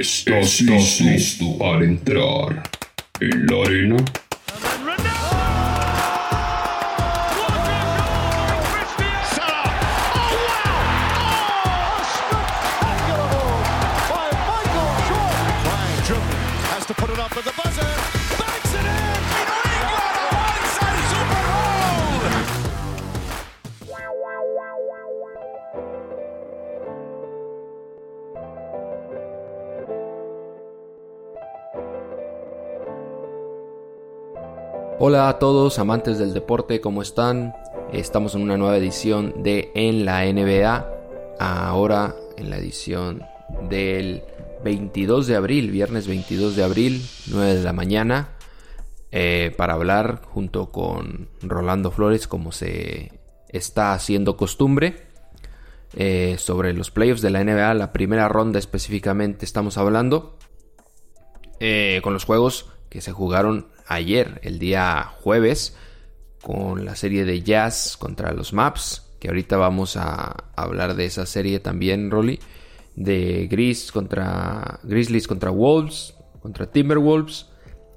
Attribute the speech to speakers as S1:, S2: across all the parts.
S1: ¿Estás, listo para entrar en la arena?
S2: Hola a todos amantes del deporte, ¿cómo están? Estamos en una nueva edición de En la NBA, ahora en la edición del 22 de abril, viernes 22 de abril, 9 de la mañana, eh, para hablar junto con Rolando Flores, como se está haciendo costumbre, eh, sobre los playoffs de la NBA, la primera ronda específicamente estamos hablando, eh, con los juegos que se jugaron ayer, el día jueves, con la serie de Jazz contra los Maps, que ahorita vamos a hablar de esa serie también, Rolly, de Grizzlies contra Wolves, contra Timberwolves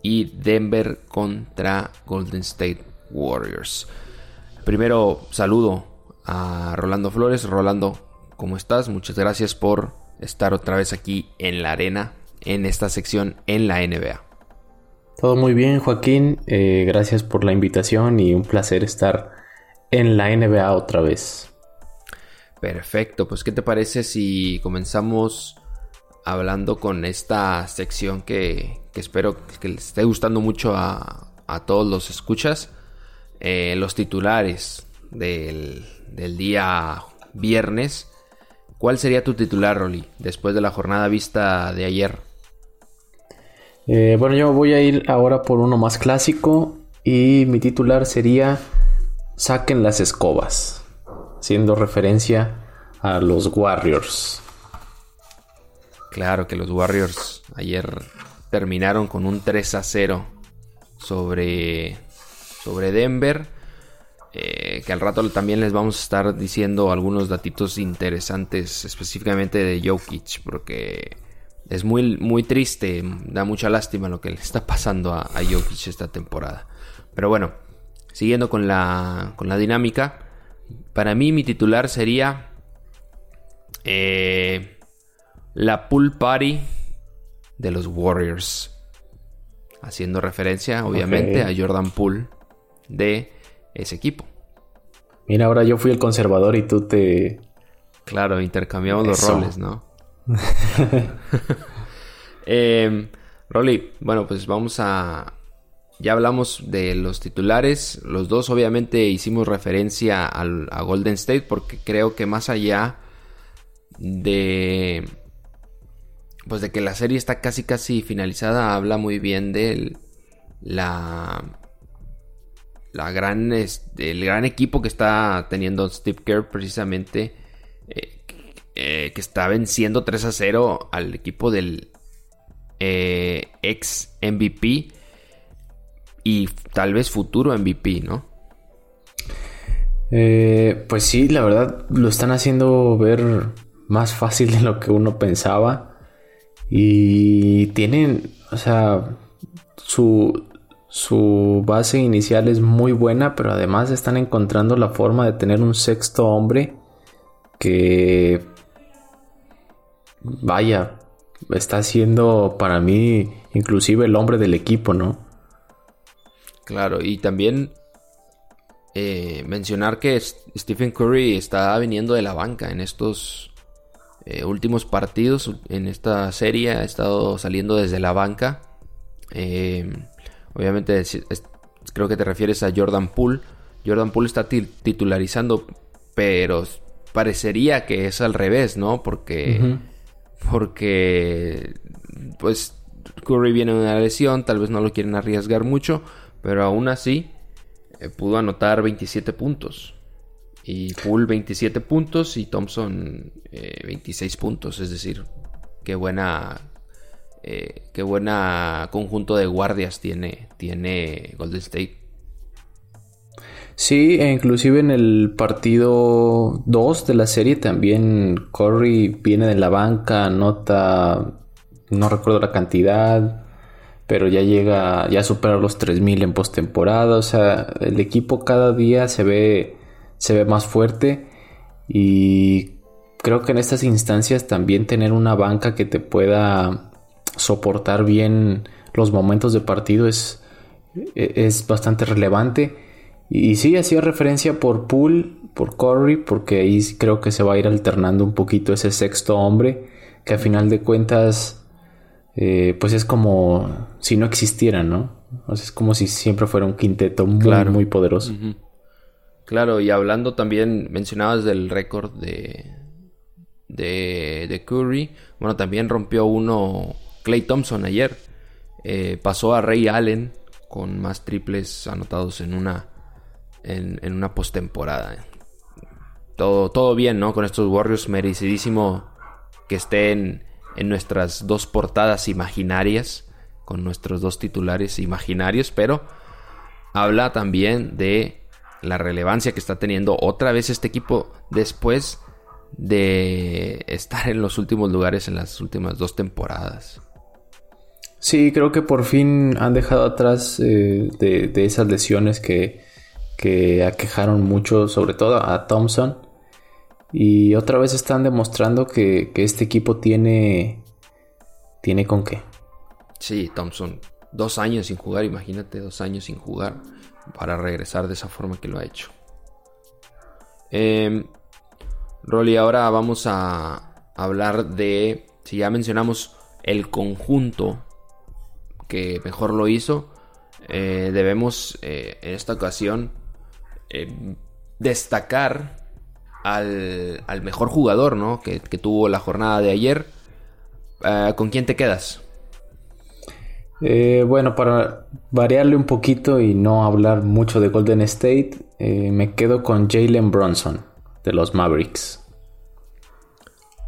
S2: y Denver contra Golden State Warriors. Primero saludo a Rolando Flores. Rolando, ¿cómo estás? Muchas gracias por estar otra vez aquí en la arena, en esta sección en la NBA.
S3: Todo muy bien, Joaquín. Eh, gracias por la invitación y un placer estar en la NBA otra vez.
S2: Perfecto, pues ¿qué te parece si comenzamos hablando con esta sección que, espero que les esté gustando mucho a, todos los escuchas? Eh, los titulares del, del día viernes. ¿Cuál sería tu titular, Rolly, después de la jornada vista de ayer?
S3: Eh, bueno, yo voy a ir ahora por uno más clásico y mi titular sería Saquen las escobas, haciendo referencia a los Warriors.
S2: Claro que los Warriors ayer terminaron con un 3 a 0 sobre, sobre Denver. Eh, que al rato también les vamos a estar diciendo algunos datitos interesantes específicamente de Jokic, porque es muy, muy triste, da mucha lástima lo que le está pasando a, a Jokic esta temporada. Pero bueno, siguiendo con la, con la dinámica, para mí mi titular sería eh, la pool party de los Warriors. Haciendo referencia, obviamente, a Jordan Poole de ese equipo.
S3: Mira, ahora yo fui el conservador y tú te...
S2: Claro, intercambiamos los roles, ¿no? eh, Rolly, bueno, pues vamos a... Ya hablamos de los titulares. Los dos obviamente hicimos referencia a Golden State porque creo que más allá de... Pues de que la serie está casi casi finalizada, habla muy bien de la... La gran, el gran equipo que está teniendo Steve Kerr precisamente eh, que está venciendo 3 a 0 al equipo del eh, ex MVP y tal vez futuro MVP, ¿no?
S3: Eh, pues sí, la verdad lo están haciendo ver más fácil de lo que uno pensaba. Y tienen, o sea, su, su base inicial es muy buena, pero además están encontrando la forma de tener un sexto hombre que vaya, está siendo para mí inclusive el hombre del equipo, ¿no?
S2: Claro, y también eh, mencionar que Stephen Curry está viniendo de la banca en estos eh, últimos partidos, en esta serie ha estado saliendo desde la banca. Eh, obviamente creo que te refieres a Jordan Poole. Jordan Poole está titularizando, pero parecería que es al revés, ¿no? Porque porque pues Curry viene de una lesión, tal vez no lo quieren arriesgar mucho, pero aún así eh, pudo anotar 27 puntos. Y Poole 27 puntos y Thompson 26 eh, puntos, es decir, qué buena eh, qué buena conjunto de guardias tiene tiene Golden State.
S3: Sí, e inclusive en el partido 2 de la serie también Curry viene de la banca, anota no recuerdo la cantidad, pero ya llega, ya supera los 3000 en postemporada. O sea, el equipo cada día se ve, se ve más fuerte. Y creo que en estas instancias también tener una banca que te pueda soportar bien los momentos de partido es, es bastante relevante. Y sí, hacía referencia por Poole, por Curry, porque ahí creo que se va a ir alternando un poquito ese sexto hombre, que a final de cuentas, eh, pues es como si no existiera, ¿no? O sea, es como si siempre fuera un quinteto muy, muy poderoso.
S2: Claro, y hablando también, mencionabas del récord de, de, de, Curry, bueno, también rompió uno Clay Thompson ayer, eh, pasó a Ray Allen con más triples anotados en una en, una postemporada. Todo, todo bien, ¿no? Con estos Warriors, merecidísimo que estén en nuestras dos portadas imaginarias, con nuestros dos titulares imaginarios, pero habla también de la relevancia que está teniendo otra vez este equipo después de estar en los últimos lugares en las últimas dos temporadas.
S3: Sí, creo que por fin han dejado atrás eh, de, esas lesiones que que aquejaron mucho, sobre todo a Thompson. Y otra vez están demostrando que, este equipo tiene. ¿Tiene con qué?
S2: Sí, Thompson. Dos años sin jugar, imagínate, dos años sin jugar. Para regresar de esa forma que lo ha hecho. Eh, Rolly, ahora vamos a hablar de. Si ya mencionamos el conjunto que mejor lo hizo, eh, debemos eh, en esta ocasión eh, destacar al, mejor jugador ¿no? que, tuvo la jornada de ayer. Eh, ¿Con quién te quedas?
S3: Eh, bueno, para variarle un poquito y no hablar mucho de Golden State, me quedo con Jalen Bronson de los Mavericks.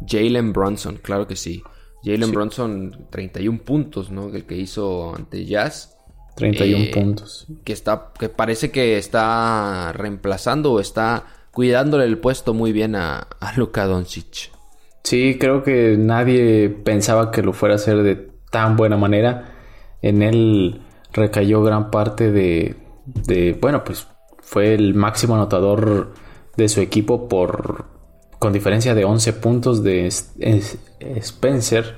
S2: Jalen Bronson, claro que sí. Jalen Bronson, 31 puntos, ¿no? El que hizo ante Jazz.
S3: 31 eh, puntos.
S2: Que, está, que parece que está reemplazando o está cuidándole el puesto muy bien a, a Luka Doncic.
S3: Sí, creo que nadie pensaba que lo fuera a hacer de tan buena manera. En él recayó gran parte de, de bueno, pues fue el máximo anotador de su equipo por con diferencia de 11 puntos de Spencer,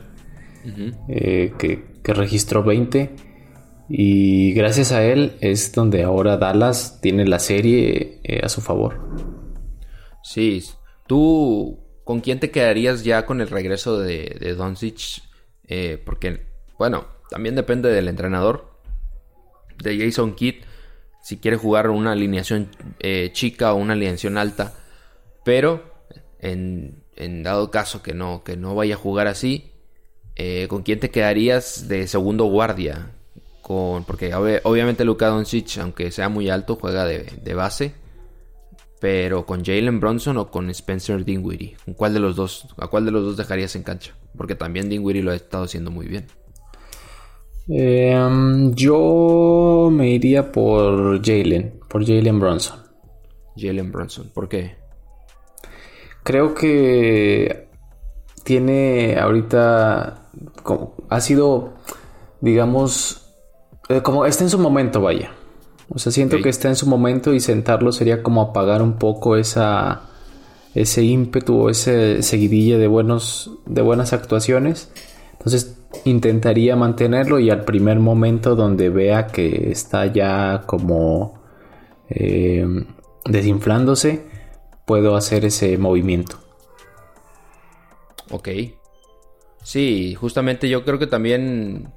S3: eh, que, que, registró 20. Y gracias a él es donde ahora Dallas tiene la serie eh, a su favor.
S2: Sí, tú, ¿con quién te quedarías ya con el regreso de, de Doncic? Eh, porque, bueno, también depende del entrenador, de Jason Kidd, si quiere jugar una alineación eh, chica o una alineación alta. Pero, en, en, dado caso que no, que no vaya a jugar así, ¿con quién te quedarías de segundo guardia? Porque obviamente Luka Doncic, aunque sea muy alto, juega de, base. Pero con Jalen Bronson o con Spencer Dinwiddie, ¿con cuál de los dos, ¿a cuál de los dos dejarías en cancha? Porque también Dinwiddie lo ha estado haciendo muy bien.
S3: Em, yo me iría por Jalen, por Jalen Bronson.
S2: Jalen Bronson, ¿por qué?
S3: Creo que tiene ahorita, ha sido, digamos, como está en su momento, vaya. O sea, siento que está en su momento y sentarlo sería como apagar un poco esa ese ímpetu o ese seguidilla de buenos de buenas actuaciones. Entonces intentaría mantenerlo y al primer momento donde vea que está ya como eh, desinflándose, puedo hacer ese movimiento.
S2: Ok. Sí, justamente yo creo que también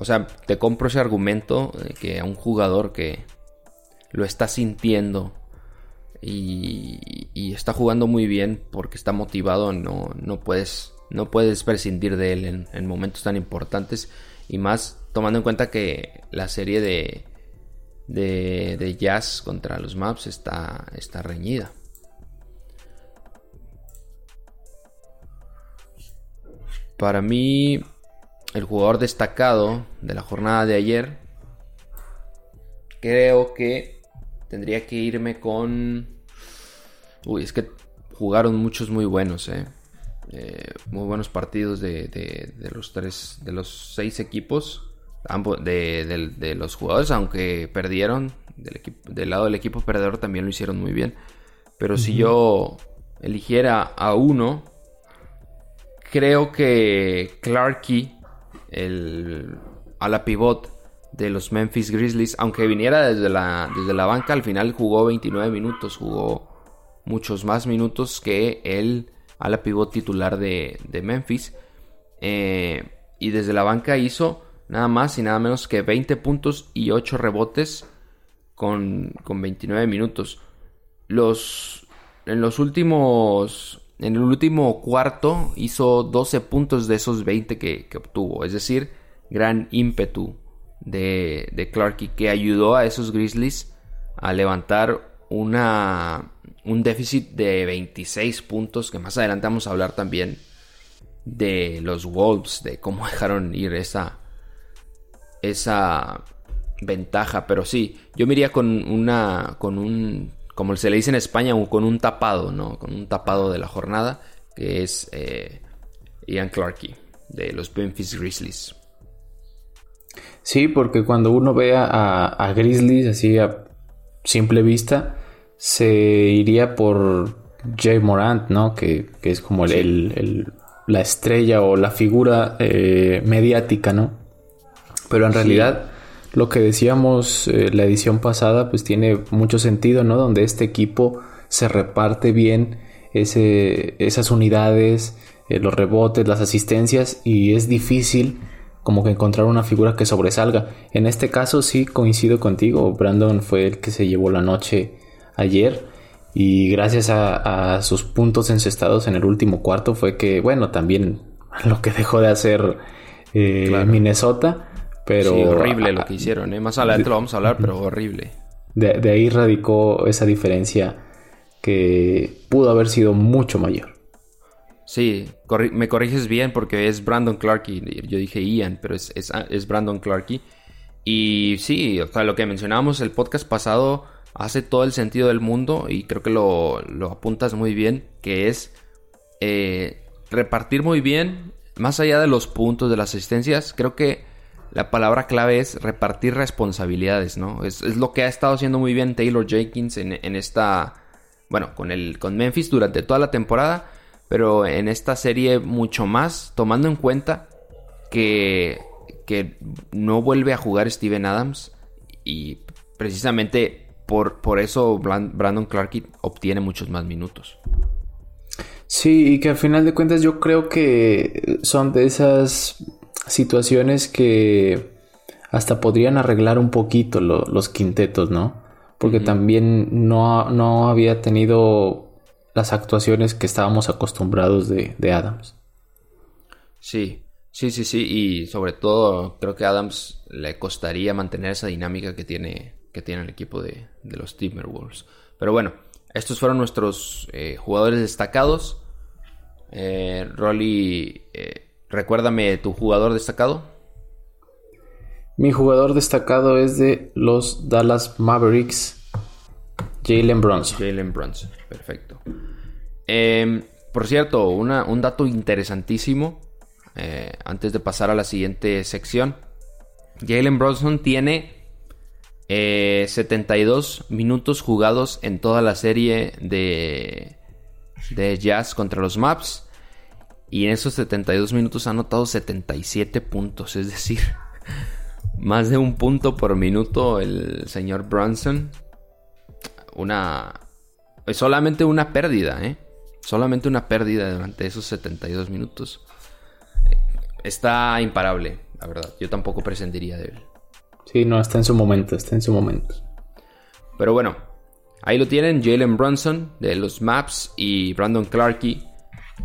S2: o sea, te compro ese argumento de que a un jugador que lo está sintiendo y, está jugando muy bien porque está motivado, no, no, puedes, no puedes prescindir de él en, momentos tan importantes. Y más tomando en cuenta que la serie de, de, de Jazz contra los Maps está, está reñida. Para mí, el jugador destacado de la jornada de ayer, creo que tendría que irme con... Uy, es que jugaron muchos muy buenos, ¿eh? eh, muy buenos partidos de, los tres, de los seis equipos, ambos, de, los jugadores, aunque perdieron, del, equipo, del lado del equipo perdedor también lo hicieron muy bien. Pero si yo eligiera a uno, creo que Clarky, el ala pivot de los Memphis Grizzlies, aunque viniera desde la, desde la banca, al final jugó 29 minutos, jugó muchos más minutos que el ala pivot titular de, Memphis. Eh, y desde la banca hizo nada más y nada menos que 20 puntos y 8 rebotes con, con 29 minutos. Los, en los últimos en el último cuarto hizo 12 puntos de esos 20 que, obtuvo. Es decir, gran ímpetu de, de Clarky que ayudó a esos Grizzlies a levantar una, un déficit de 26 puntos. Que más adelante vamos a hablar también de los Wolves, de cómo dejaron ir esa, esa ventaja. Pero sí, yo me iría con una. con un como se le dice en España, con un tapado, ¿no? Con un tapado de la jornada, que es eh, Ian Clarkey, de los Memphis Grizzlies.
S3: Sí, porque cuando uno ve a, Grizzlies así a simple vista, se iría por Jay Morant, ¿no? Que, es como la estrella o la figura eh, mediática, ¿no? Pero en realidad lo que decíamos eh, la edición pasada, pues tiene mucho sentido, ¿no? Donde este equipo se reparte bien ese, esas unidades, eh, los rebotes, las asistencias y es difícil como que encontrar una figura que sobresalga. En este caso sí coincido contigo, Brandon fue el que se llevó la noche ayer y gracias a, sus puntos encestados en el último cuarto fue que, bueno, también lo que dejó de hacer eh, Minnesota pero, sí,
S2: horrible lo que hicieron, ¿eh? Más adelante lo vamos a hablar, pero horrible.
S3: De, ahí radicó esa diferencia que pudo haber sido mucho mayor.
S2: Sí, me corriges bien porque es Brandon Clarkey. Yo dije Ian, pero es, es, Brandon Clarkey. Y sí, o sea, lo que mencionábamos el podcast pasado hace todo el sentido del mundo y creo que lo, lo apuntas muy bien, que es eh, repartir muy bien, más allá de los puntos, de las asistencias, creo que la palabra clave es repartir responsabilidades, ¿no? Es, lo que ha estado haciendo muy bien Taylor Jenkins en, esta, bueno, con, el, con Memphis durante toda la temporada, pero en esta serie mucho más, tomando en cuenta que, que no vuelve a jugar Steven Adams y precisamente por, por eso Brandon Clark obtiene muchos más minutos.
S3: Sí, y que al final de cuentas yo creo que son de esas situaciones que hasta podrían arreglar un poquito los quintetos, ¿no? Porque también no, no, había tenido las actuaciones que estábamos acostumbrados de, Adams.
S2: Sí, sí, sí, sí. Y sobre todo creo que a Adams le costaría mantener esa dinámica que tiene, que tiene el equipo de, los Timberwolves. Pero bueno, estos fueron nuestros eh, jugadores destacados. Eh, Rolly eh, Recuérdame tu jugador destacado.
S3: Mi jugador destacado es de los Dallas Mavericks, Jalen Brunson.
S2: Jalen Brunson, perfecto. Em, por cierto, un dato interesantísimo eh, antes de pasar a la siguiente sección. Jalen Brunson tiene 72 eh, minutos jugados en toda la serie de, de Jazz contra los Maps. Y en esos 72 minutos ha anotado 77 puntos. Es decir, más de un punto por minuto el señor Brunson. Una... Solamente una pérdida, ¿eh? Solamente una pérdida durante esos 72 minutos. Está imparable, la verdad. Yo tampoco prescindiría de él.
S3: Sí, no, está en su momento, está en su momento.
S2: Pero bueno, ahí lo tienen, Jalen Brunson de los Maps y Brandon Clarkey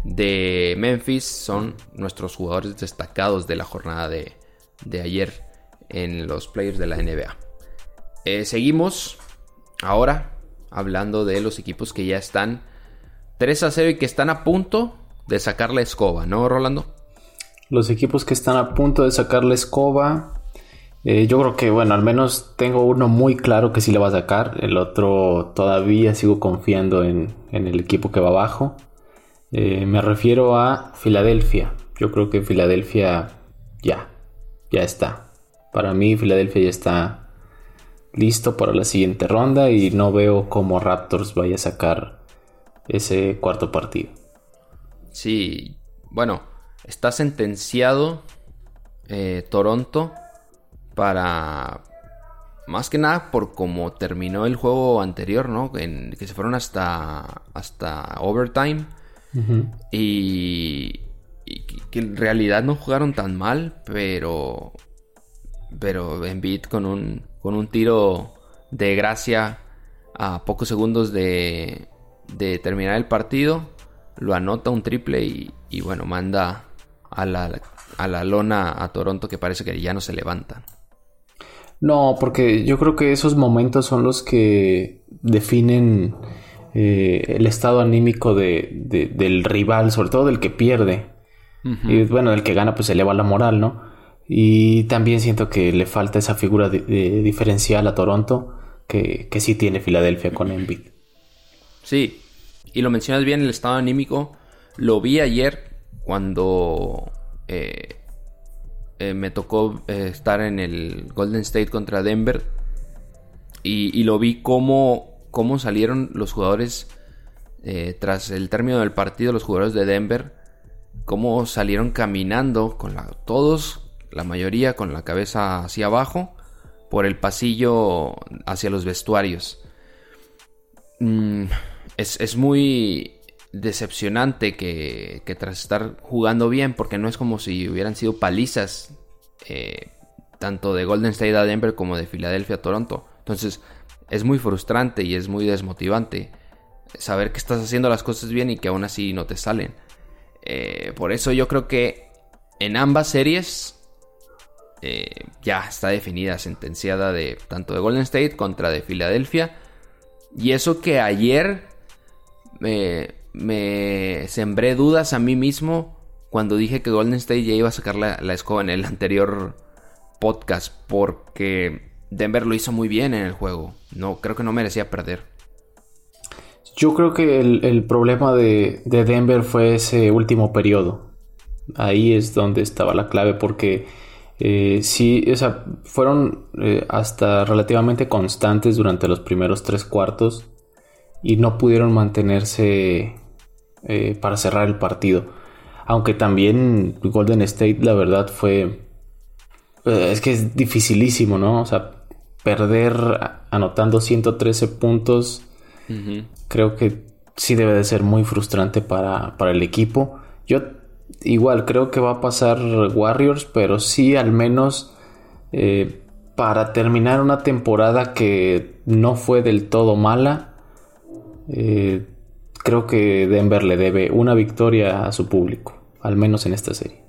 S2: de Memphis son nuestros jugadores destacados de la jornada de, ayer en los players de la NBA. Eh, seguimos ahora hablando de los equipos que ya están 3 a 0 y que están a punto de sacar la escoba, ¿no, Rolando?
S3: Los equipos que están a punto de sacar la escoba. Eh, yo creo que, bueno, al menos tengo uno muy claro que sí le va a sacar. El otro todavía sigo confiando en, en el equipo que va abajo. Eh, me refiero a Filadelfia. Yo creo que Filadelfia ya, ya está. Para mí Filadelfia ya está listo para la siguiente ronda y no veo cómo Raptors vaya a sacar ese cuarto partido.
S2: Sí, bueno, está sentenciado eh, Toronto para más que nada por cómo terminó el juego anterior, ¿no? Que se fueron hasta hasta overtime y, que en realidad no jugaron tan mal, pero pero Embiid con un con un tiro de gracia a pocos segundos de, de terminar el partido lo anota un triple y, y bueno manda a la, a la lona a Toronto que parece que ya no se levanta.
S3: No, porque yo creo que esos momentos son los que definen eh, el estado anímico de, del rival, sobre todo del que pierde. Y bueno, del que gana pues eleva la moral, ¿no? Y también siento que le falta esa figura diferencial a Toronto que, que sí tiene Filadelfia con Embiid.
S2: Sí, y lo mencionas bien, el estado anímico. Lo vi ayer cuando eh, eh, me tocó eh, estar en el Golden State contra Denver y, lo vi cómo, cómo, salieron los jugadores tras el término del partido, los jugadores de Denver, cómo salieron caminando con todos, la mayoría con la cabeza hacia abajo, por el pasillo hacia los vestuarios. Mm, es, es, muy decepcionante que, tras estar jugando bien, porque no es como si hubieran sido palizas, eh, tanto de Golden State a Denver como de Filadelfia a Toronto. Entonces es muy frustrante y es muy desmotivante saber que estás haciendo las cosas bien y que aún así no te salen. Eh, por eso yo creo que en ambas series eh, ya está definida, sentenciada de tanto de Golden State contra de Filadelfia. Y eso que ayer me, me sembré dudas a mí mismo cuando dije que Golden State ya iba a sacar la, escoba en el anterior podcast porque Denver lo hizo muy bien en el juego. No, creo que no merecía perder.
S3: Yo creo que el, problema de, Denver fue ese último periodo. Ahí es donde estaba la clave porque eh, sí, o sea, fueron eh, hasta relativamente constantes durante los primeros tres cuartos y no pudieron mantenerse eh, para cerrar el partido. Aunque también Golden State, la verdad, fue. Eh, es que es dificilísimo, ¿no? O sea, perder anotando 113 puntos. Creo que sí debe de ser muy frustrante para, el equipo. Yo igual creo que va a pasar Warriors, pero sí al menos eh, para terminar una temporada que no fue del todo mala. Eh, creo que Denver le debe una victoria a su público, al menos en esta serie.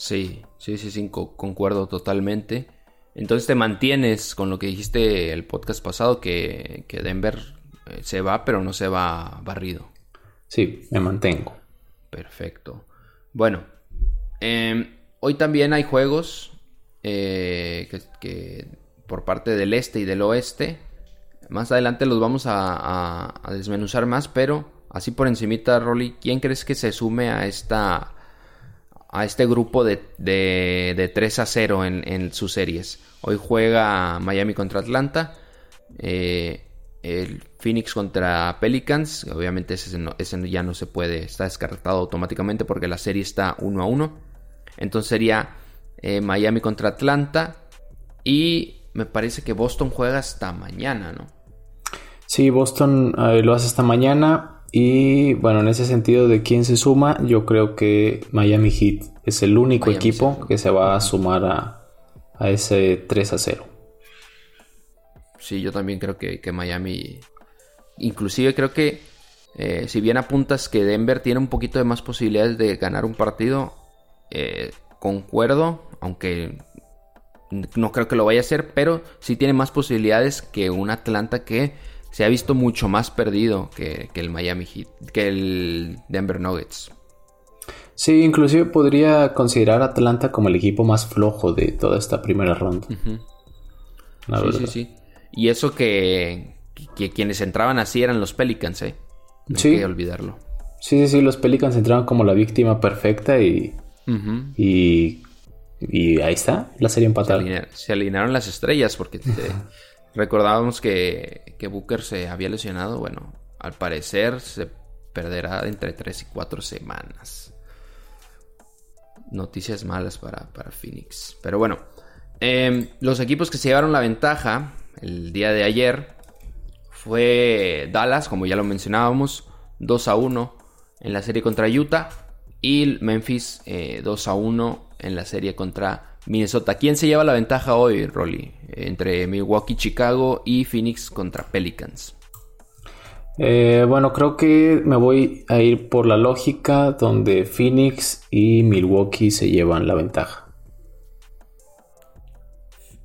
S2: Sí, sí, sí, sí, concuerdo totalmente. Entonces te mantienes con lo que dijiste el podcast pasado, que, Denver eh, se va, pero no se va barrido.
S3: Sí, me mantengo.
S2: Perfecto. Bueno, em, hoy también hay juegos eh, que, por parte del este y del oeste. Más adelante los vamos a desmenuzar más, pero Así por encimita, Rolly, ¿quién crees que se sume a esta a este grupo de, de, 3 a 0 en, sus series? Hoy juega Miami contra Atlanta, eh, el Phoenix contra Pelicans, obviamente ese, ya no se puede, está descartado automáticamente porque la serie está 1 a 1. Entonces sería eh, Miami contra Atlanta y me parece que Boston juega hasta mañana, ¿no?
S3: Sí, Boston eh, lo hace hasta mañana. Y bueno, en ese sentido de quién se suma, yo creo que Miami Heat es el único equipo que se va a sumar a, ese 3 a 0.
S2: Sí, yo también creo que, Miami, inclusive creo que eh, si bien apuntas que Denver tiene un poquito de más posibilidades de ganar un partido, eh, concuerdo, aunque no creo que lo vaya a hacer, pero sí tiene más posibilidades que un Atlanta que se ha visto mucho más perdido que, el Miami Heat, que el Denver Nuggets.
S3: Sí, inclusive podría considerar a Atlanta como el equipo más flojo de toda esta primera ronda.
S2: sí, sí, sí. Y eso que, quienes entraban así eran los Pelicans, ¿eh? No hay que olvidarlo.
S3: Sí, sí, sí, los Pelicans entraron como la víctima perfecta y. Y. Y ahí está, la serie empatada.
S2: Se, alinearon las estrellas porque recordábamos que, que Booker se había lesionado. Bueno, al parecer se perderá entre 3 y 4 semanas. Noticias malas para, para Phoenix. Pero bueno, em, los equipos que se llevaron la ventaja el día de ayer fue Dallas, como ya lo mencionábamos, 2 a 1 en la serie contra Utah. Y Memphis 2 eh, a 1 en la serie contra Minnesota. ¿Quién se lleva la ventaja hoy, Rolly? Entre Milwaukee, Chicago y Phoenix contra Pelicans.
S3: Eh, bueno, creo que me voy a ir por la lógica donde Phoenix y Milwaukee se llevan la ventaja.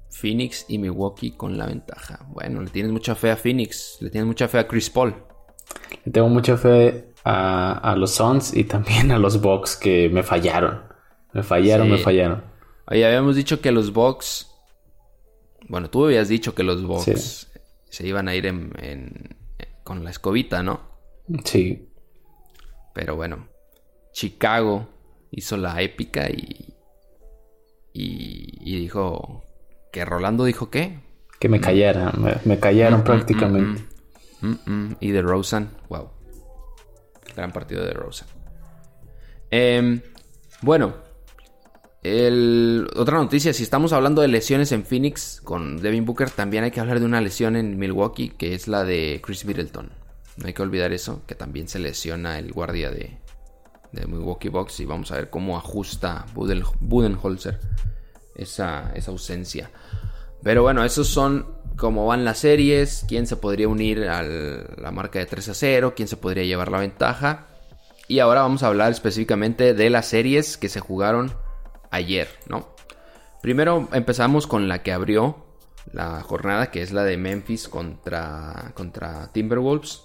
S2: Phoenix y Milwaukee con la ventaja. Bueno, le tienes mucha fe a Phoenix, le tienes mucha fe a Chris Paul.
S3: Le tengo mucha fe a, los Suns y también a los Bucks que me fallaron. Me fallaron, me fallaron.
S2: Oye, habíamos dicho que los Bucks. Bueno, tú habías dicho que los Bucks se iban a ir en con la escobita, ¿no?
S3: Sí.
S2: Pero bueno, Chicago hizo la épica y, y, dijo que Rolando dijo qué?
S3: Que me callaran, me, callaron mm, mm, prácticamente.
S2: Mm, y de Rosen, wow. Gran partido de Rosen. Em, bueno, otra noticia, si estamos hablando de lesiones en Phoenix con Devin Booker, también hay que hablar de una lesión en Milwaukee, que es la de Chris Middleton. No hay que olvidar eso, que también se lesiona el guardia de, Milwaukee Bucks y vamos a ver cómo ajusta Budenholzer esa, esa ausencia. Pero bueno, esos son cómo van las series, quién se podría unir a la marca de 3 a 0, quién se podría llevar la ventaja. Y ahora vamos a hablar específicamente de las series que se jugaron ayer, ¿no? Primero empezamos con la que abrió la jornada, que es la de Memphis contra, contra Timberwolves.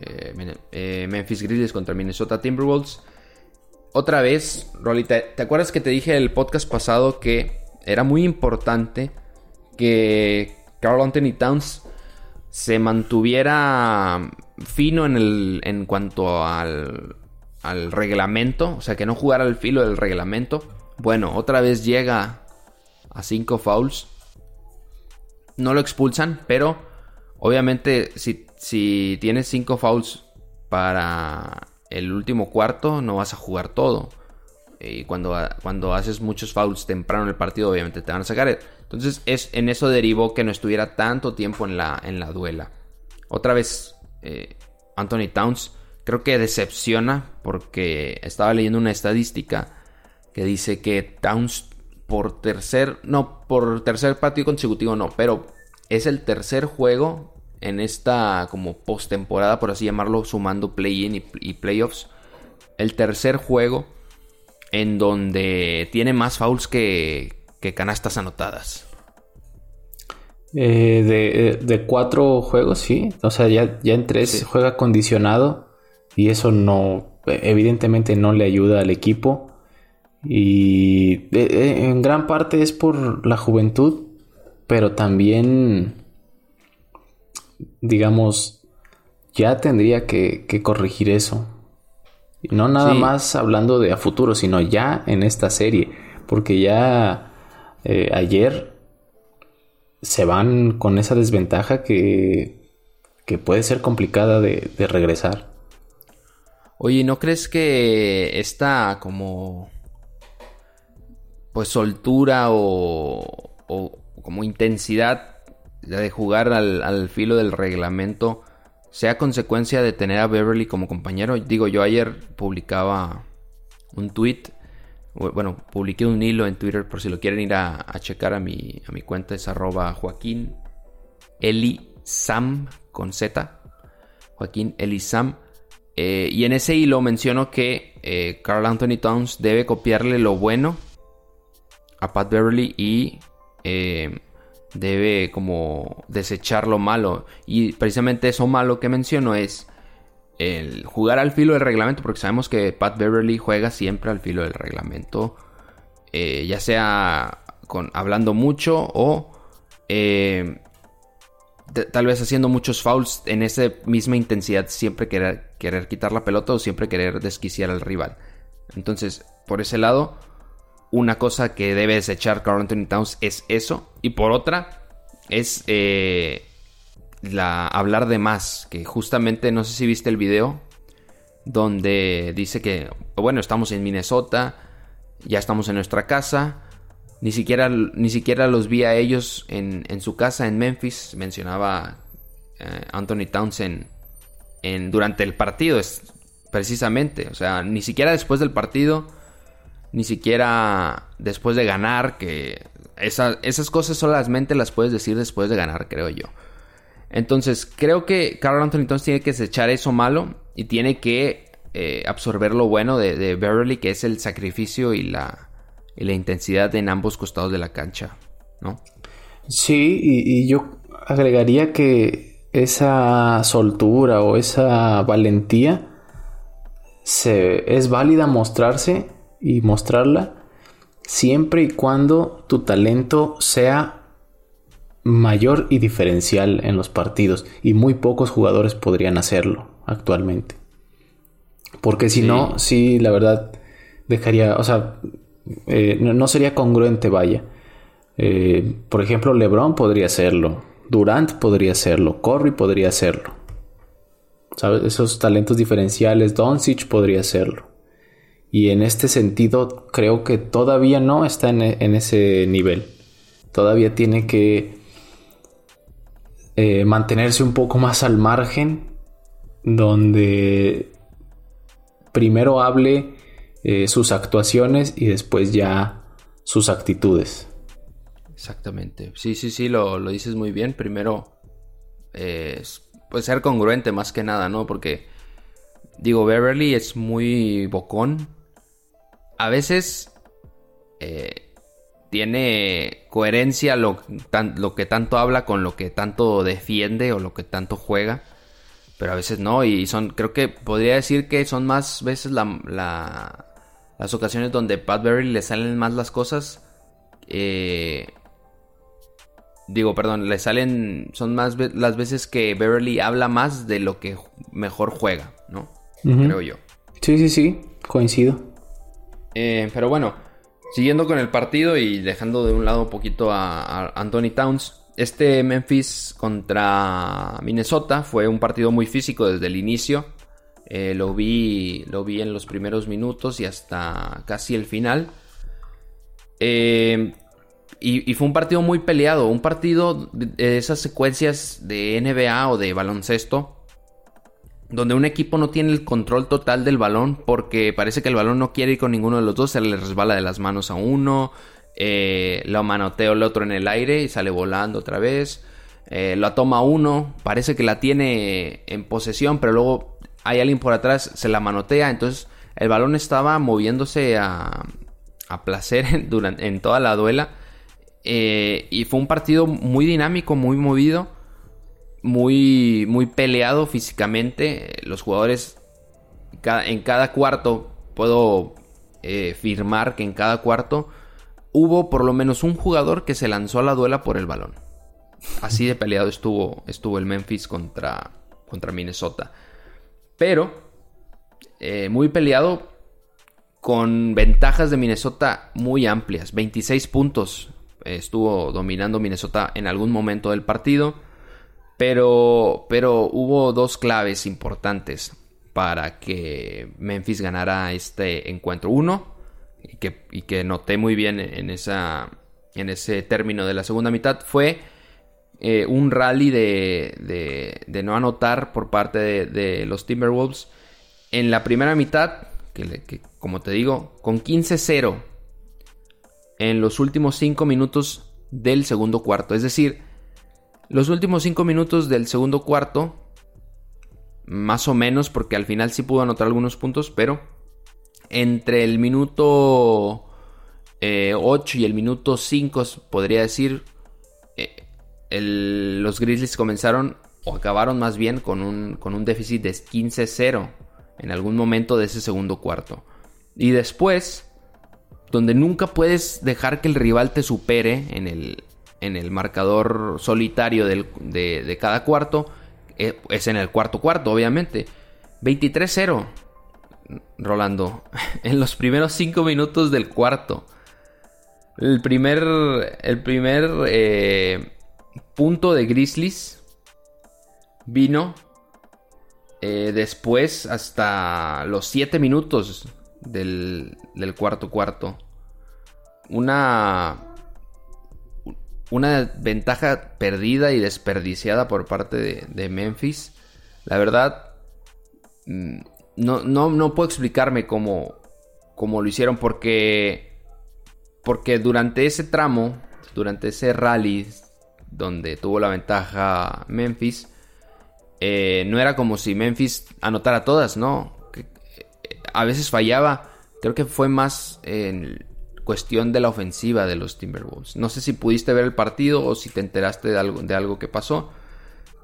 S2: Eh, eh, Memphis Grizzlies contra Minnesota Timberwolves. Otra vez, Rolita, ¿te acuerdas que te dije el podcast pasado que era muy importante que Carl Anthony Towns se mantuviera fino en, el, en cuanto al, al reglamento, o sea, que no jugara al filo del reglamento? Bueno, otra vez llega a 5 fouls. No lo expulsan, pero obviamente si, si tienes 5 fouls para el último cuarto, no vas a jugar todo. Y cuando, cuando haces muchos fouls temprano en el partido, obviamente te van a sacar. Entonces, es, en eso derivó que no estuviera tanto tiempo en la, en la duela. Otra vez, eh, Anthony Towns creo que decepciona porque estaba leyendo una estadística que dice que Towns por tercer, no, por tercer partido consecutivo no, pero es el tercer juego en esta como postemporada, por así llamarlo, sumando play-in y, playoffs. El tercer juego en donde tiene más fouls que, que canastas anotadas.
S3: Eh, de, cuatro juegos, sí. O sea, ya, ya en tres juega condicionado. Y eso no, evidentemente no le ayuda al equipo. Y en gran parte es por la juventud, pero también, digamos, ya tendría que, corregir eso. No nada más hablando de a futuro, sino ya en esta serie. Porque ya eh, ayer se van con esa desventaja que, que puede ser complicada de, de regresar.
S2: Oye, ¿no crees que esta como pues soltura o, como intensidad de jugar al, filo del reglamento sea consecuencia de tener a Beverly como compañero. Digo, yo ayer publicaba un tweet, bueno, publiqué un hilo en Twitter por si lo quieren ir a, checar a mi, a mi cuenta, es arroba Joaquín Elisam con Z. Joaquín Elisam. Eh, y en ese hilo menciono que eh, Carl Anthony Towns debe copiarle lo bueno a Pat Beverly y eh, debe como desechar lo malo. Y precisamente eso malo que menciono es el jugar al filo del reglamento, porque sabemos que Pat Beverly juega siempre al filo del reglamento, eh, ya sea con, hablando mucho o eh, tal vez haciendo muchos fouls en esa misma intensidad, siempre querer, querer quitar la pelota o siempre querer desquiciar al rival. Entonces, por ese lado, una cosa que debe desechar Carl Anthony Towns es eso. Y por otra, es eh, la, hablar de más. Que justamente, no sé si viste el video, donde dice que, bueno, estamos en Minnesota, ya estamos en nuestra casa. Ni siquiera, ni siquiera los vi a ellos en, su casa en Memphis. Mencionaba eh, Anthony Townsend en, durante el partido, es, precisamente. O sea, ni siquiera después del partido, ni siquiera después de ganar, que esas cosas solamente las puedes decir después de ganar, creo yo. Entonces, creo que Carl Anthony tiene que desechar eso malo y tiene que eh, absorber lo bueno de, Beverly, que es el sacrificio y la, y la intensidad en ambos costados de la cancha, ¿no?
S3: Sí, y, yo agregaría que esa soltura o esa valentía se, es válida mostrarse y mostrarla siempre y cuando tu talento sea mayor y diferencial en los partidos y muy pocos jugadores podrían hacerlo actualmente. Porque si no, sí, la verdad, dejaría, o sea, eh, no, sería congruente, vaya. Eh, por ejemplo, LeBron podría hacerlo, Durant podría hacerlo, Curry podría hacerlo. ¿Sabes? Esos talentos diferenciales, Doncic podría hacerlo. Y en este sentido, creo que todavía no está en, ese nivel. Todavía tiene que eh, mantenerse un poco más al margen, donde primero hable eh, sus actuaciones y después ya sus actitudes.
S2: Exactamente. Sí, sí, sí, lo, dices muy bien. Primero, eh, pues ser congruente más que nada, ¿no? Porque, digo, Beverly es muy bocón. A veces eh, tiene coherencia lo, lo que tanto habla con lo que tanto defiende o lo que tanto juega pero a veces no y son creo que podría decir que son más veces la, las ocasiones donde Pat Beverly le salen más las cosas. Eh, digo, perdón, le salen. Son más las veces que Beverly habla más de lo que mejor juega, ¿no? Creo yo.
S3: Sí, sí, sí, coincido.
S2: Eh, pero bueno, siguiendo con el partido y dejando de un lado un poquito a, Anthony Towns. Este Memphis contra Minnesota fue un partido muy físico desde el inicio. Eh, lo, vi, lo vi en los primeros minutos y hasta casi el final. Eh, y, fue un partido muy peleado, un partido de esas secuencias de NBA o de baloncesto, donde un equipo no tiene el control total del balón porque parece que el balón no quiere ir con ninguno de los dos, se le resbala de las manos a uno, eh, lo manotea el otro en el aire y sale volando otra vez. la toma uno, parece que la tiene en posesión, pero luego hay alguien por atrás, se la manotea, entonces el balón estaba moviéndose a, placer durante, en toda la duela. Eh, y fue un partido muy dinámico, muy movido, muy, muy peleado físicamente. Los jugadores en cada cuarto, puedo eh, firmar que en cada cuarto hubo por lo menos un jugador que se lanzó a la duela por el balón. Así de peleado estuvo, estuvo el Memphis contra, contra Minnesota. Pero eh, muy peleado con ventajas de Minnesota muy amplias. 26 puntos estuvo dominando Minnesota en algún momento del partido. Pero, pero hubo dos claves importantes para que Memphis ganara este encuentro. Uno, y que, noté muy bien en, esa, en ese término de la segunda mitad, fue eh, un rally de, de, no anotar por parte de, los Timberwolves en la primera mitad, que, como te digo, con 15-0 en los últimos 5 minutos del segundo cuarto. Es decir, los últimos 5 minutos del segundo cuarto, más o menos, porque al final sí pudo anotar algunos puntos, pero entre el minuto 8 eh, y el minuto 5, podría decir, los Grizzlies comenzaron o acabaron más bien con un, con un déficit de 15-0 en algún momento de ese segundo cuarto. Y después, donde nunca puedes dejar que el rival te supere en el, en el marcador solitario de, cada cuarto. Eh, es en el cuarto cuarto, obviamente. 23-0, Rolando. En los primeros 5 minutos del cuarto. El primer, el primer eh, punto de Grizzlies vino eh, después hasta los 7 minutos del, del cuarto cuarto. Una una ventaja perdida y desperdiciada por parte de, Memphis. La verdad, mm, no, no, no puedo explicarme cómo, cómo, lo hicieron porque, porque durante ese tramo, durante ese rally donde tuvo la ventaja Memphis, eh, no era como si Memphis anotara todas, ¿no? Eh, a veces fallaba. Creo que fue más en cuestión de la ofensiva de los Timberwolves. No sé si pudiste ver el partido o si te enteraste de algo, de algo que pasó.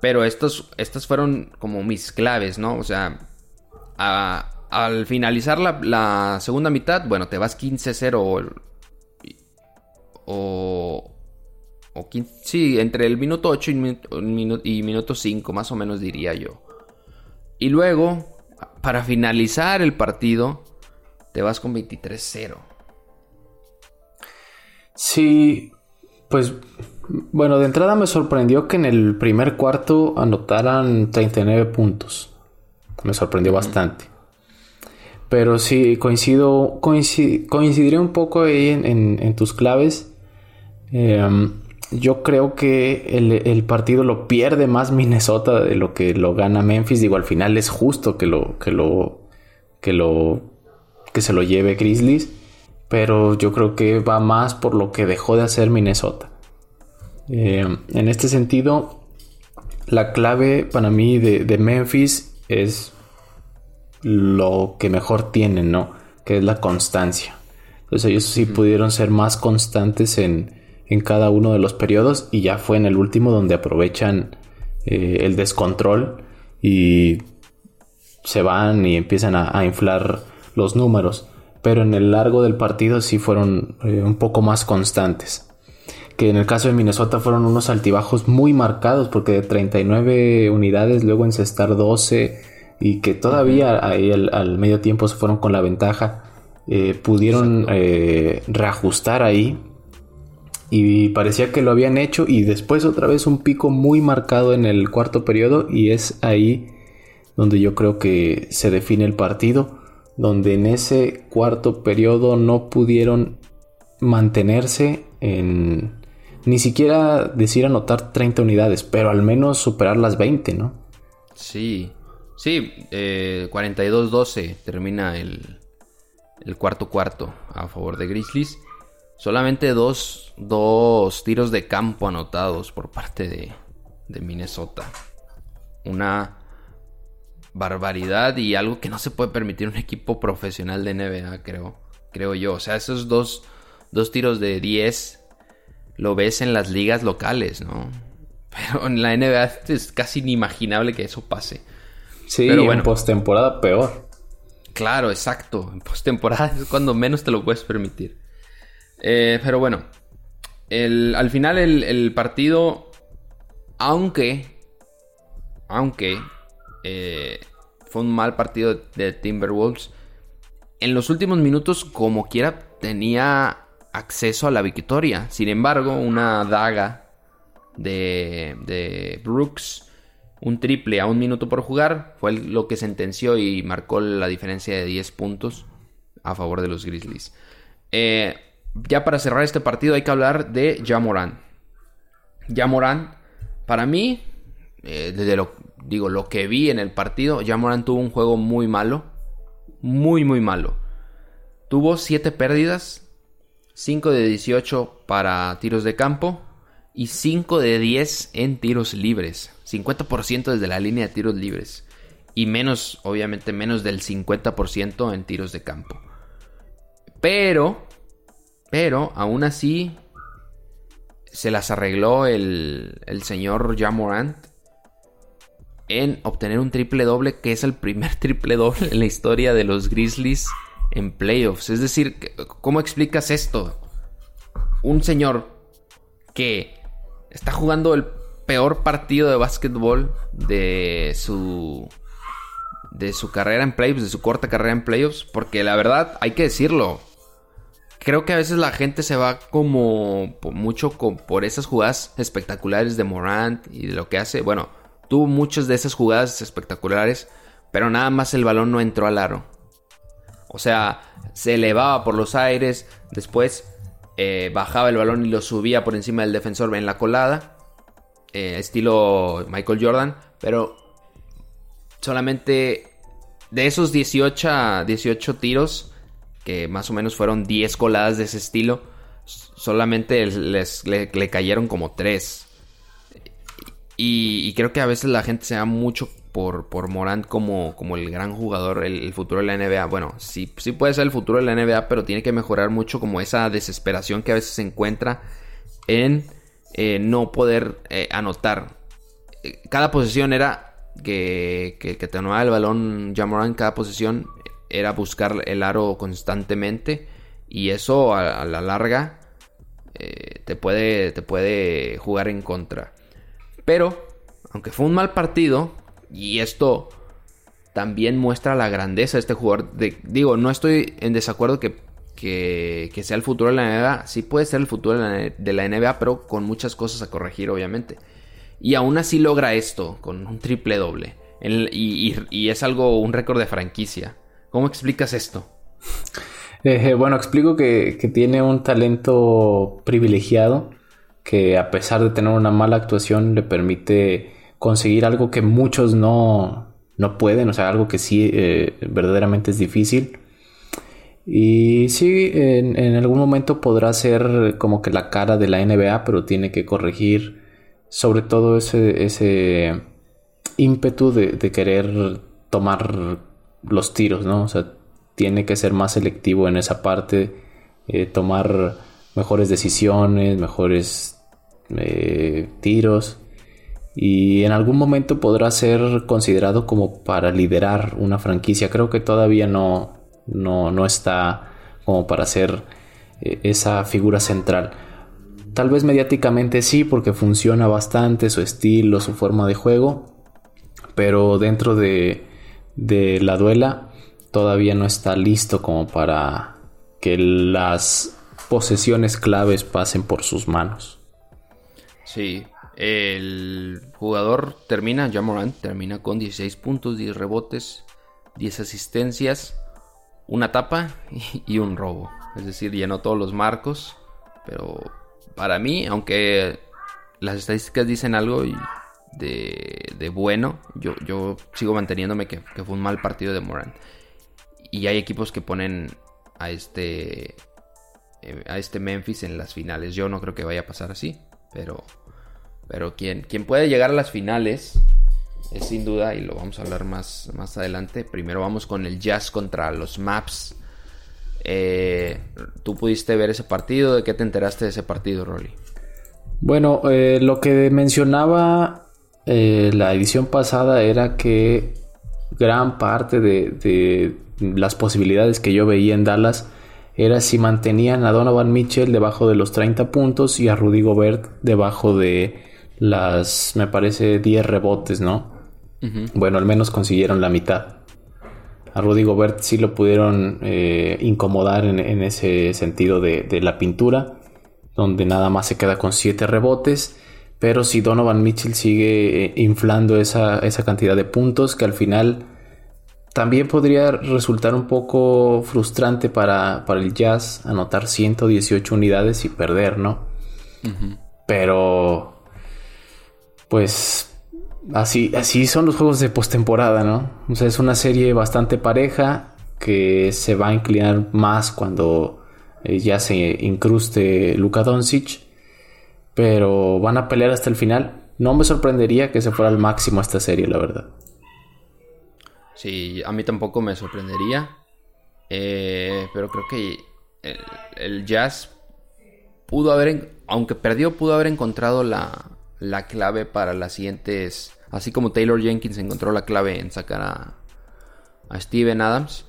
S2: Pero estos, estas fueron como mis claves, ¿no? O sea, al finalizar la, segunda mitad, bueno, te vas 15-0 o, o, sí, entre el minuto 8 y, y minuto 5, más o menos diría yo. Y luego, para finalizar el partido, te vas con 23-0.
S3: Sí, pues bueno, de entrada me sorprendió que en el primer cuarto anotaran 39 puntos. Me sorprendió bastante. Pero sí, coincido, coincidiré un poco ahí en, tus claves. Em, yo creo que el, el, partido lo pierde más Minnesota de lo que lo gana Memphis. Digo, al final es justo que lo, que lo, que lo, que se lo lleve Grizzlies pero yo creo que va más por lo que dejó de hacer Minnesota. Eh, en este sentido, la clave para mí de, Memphis es lo que mejor tienen, ¿no? Que es la constancia. Entonces ellos sí pudieron ser más constantes en, cada uno de los periodos y ya fue en el último donde aprovechan eh, el descontrol y se van y empiezan a inflar los números pero en el largo del partido sí fueron eh, un poco más constantes. Que en el caso de Minnesota fueron unos altibajos muy marcados, porque de 39 unidades, luego encestar 12, y que todavía ahí al, medio tiempo se fueron con la ventaja, eh, pudieron eh, reajustar ahí. Y parecía que lo habían hecho, y después otra vez un pico muy marcado en el cuarto periodo, y es ahí donde yo creo que se define el partido donde en ese cuarto periodo no pudieron mantenerse en ni siquiera decir anotar 30 unidades, pero al menos superar las 20, ¿no?
S2: Sí, sí, 42-12 eh, termina el, el, cuarto cuarto a favor de Grizzlies. Solamente dos, dos tiros de campo anotados por parte de, de Minnesota. Una barbaridad y algo que no se puede permitir un equipo profesional de NBA, creo. Creo yo. O sea, esos dos, dos tiros de 10 lo ves en las ligas locales, ¿no? Pero en la NBA es casi inimaginable que eso pase.
S3: Sí, Pero bueno, en postemporada peor.
S2: Claro, exacto. En postemporada es cuando menos te lo puedes permitir. Eh, pero bueno, al final el, el partido, aunque, aunque eh, fue un mal partido de Timberwolves. En los últimos minutos, como quiera, tenía acceso a la victoria. Sin embargo, una daga de, de Brooks, un triple a un minuto por jugar, fue lo que sentenció y marcó la diferencia de 10 puntos a favor de los Grizzlies. Eh, ya para cerrar este partido hay que hablar de Jamoran. Jamoran, para mí, eh, desde lo, digo, lo que vi en el partido, Jamoran tuvo un juego muy malo. Muy, muy malo. Tuvo 7 pérdidas, 5 de 18 para tiros de campo y 5 de 10 en tiros libres. 50% desde la línea de tiros libres. Y menos, obviamente, menos del 50% en tiros de campo. Pero, pero, aún así, se las arregló el, el señor Jamorant en obtener un triple doble que es el primer triple doble en la historia de los Grizzlies en playoffs. Es decir, ¿cómo explicas esto? Un señor que está jugando el peor partido de básquetbol de su de su carrera en playoffs, de su corta carrera en playoffs, porque la verdad hay que decirlo. Creo que a veces la gente se va como mucho por esas jugadas espectaculares de Morant y de lo que hace. Bueno, tuvo muchas de esas jugadas espectaculares, pero nada más el balón no entró al aro. O sea, se elevaba por los aires, después eh, bajaba el balón y lo subía por encima del defensor en la colada, eh, estilo Michael Jordan, pero solamente de esos 18, 18 tiros, que más o menos fueron 10 coladas de ese estilo, solamente les, le, cayeron como 3. Y, creo que a veces la gente se da mucho por, por Morant como, como el gran jugador, el, futuro de la NBA. Bueno, sí, sí puede ser el futuro de la NBA, pero tiene que mejorar mucho como esa desesperación que a veces se encuentra en eh, no poder eh, anotar. Eh, cada posesión era que, que, que tomaba el balón Morant cada posesión era buscar el aro constantemente y eso a, la larga te, puede, te puede jugar en contra. Pero, aunque fue un mal partido, y esto también muestra la grandeza de este jugador. digo, no estoy en desacuerdo que, que, sea el futuro de la NBA. Sí puede ser el futuro de la, NBA, pero con muchas cosas a corregir, obviamente. Y aún así logra esto, con un triple doble. y, es algo, un récord de franquicia. ¿Cómo explicas esto?
S3: Eh, bueno, explico que, que, tiene un talento privilegiado que a pesar de tener una mala actuación le permite conseguir algo que muchos no, no pueden, o sea, algo que sí eh, verdaderamente es difícil. Y sí, en, algún momento podrá ser como que la cara de la NBA, pero tiene que corregir sobre todo ese, ese ímpetu de, querer tomar los tiros, ¿no? O sea, tiene que ser más selectivo en esa parte, eh, tomar mejores decisiones, mejores eh, tiros y en algún momento podrá ser considerado como para liderar una franquicia. Creo que todavía no, no, está como para ser eh, esa figura central. Tal vez mediáticamente sí, porque funciona bastante su estilo, su forma de juego, pero dentro de, de la duela todavía no está listo como para que las posesiones claves pasen por sus manos.
S2: Sí, el jugador termina, Jamoran termina con 16 puntos, 10 rebotes, 10 asistencias, una tapa y un robo. Es decir, llenó todos los marcos. Pero para mí, aunque las estadísticas dicen algo de, bueno, yo, yo, sigo manteniéndome que, que, fue un mal partido de Morant. Y hay equipos que ponen a este, eh, a este Memphis en las finales. Yo no creo que vaya a pasar así, pero pero quien, puede llegar a las finales es sin duda, y lo vamos a hablar más, más adelante. Primero vamos con el Jazz contra los Maps. Eh, ¿Tú pudiste ver ese partido? ¿De qué te enteraste de ese partido, Rolly?
S3: Bueno, eh, lo que mencionaba eh, la edición pasada era que gran parte de, de, las posibilidades que yo veía en Dallas era si mantenían a Donovan Mitchell debajo de los 30 puntos y a Rudy Gobert debajo de las, me parece, 10 rebotes, ¿no? Bueno, al menos consiguieron la mitad. A Rudy Gobert sí lo pudieron eh, incomodar en, ese sentido de, la pintura, donde nada más se queda con 7 rebotes. Pero si Donovan Mitchell sigue eh, inflando esa, esa cantidad de puntos, que al final también podría resultar un poco frustrante para, para el Jazz anotar 118 unidades y perder, ¿no? Pero pues así, así son los juegos de postemporada, ¿no? O sea, es una serie bastante pareja que se va a inclinar más cuando eh, ya se incruste Luka Doncic, pero van a pelear hasta el final. No me sorprendería que se fuera al máximo esta serie, la verdad.
S2: Sí, a mí tampoco me sorprendería. Eh, pero creo que el, Jazz pudo haber, aunque perdió, pudo haber encontrado la, la clave para las siguientes. Así como Taylor Jenkins encontró la clave en sacar a, Steven Adams.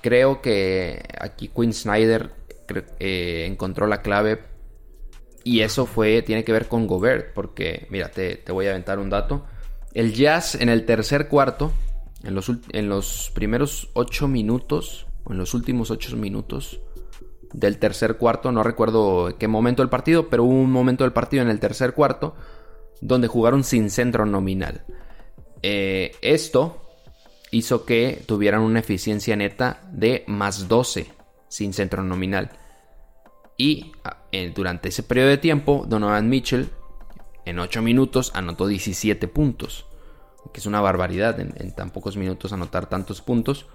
S2: Creo que aquí Quinn Snyder eh, encontró la clave Y eso fue, tiene que ver con Gobert, porque, mira, te, te voy a aventar un dato. El Jazz en el tercer cuarto, en los, en los primeros ocho minutos, o en los últimos ocho minutos del tercer cuarto, no recuerdo qué momento del partido, pero hubo un momento del partido en el tercer cuarto donde jugaron sin centro nominal. Eh, esto hizo que tuvieran una eficiencia neta de más 12 sin centro nominal. Y ah, durante ese periodo de tiempo, Donovan Mitchell en 8 minutos anotó 17 puntos. Que es una barbaridad en, tan pocos minutos anotar tantos puntos.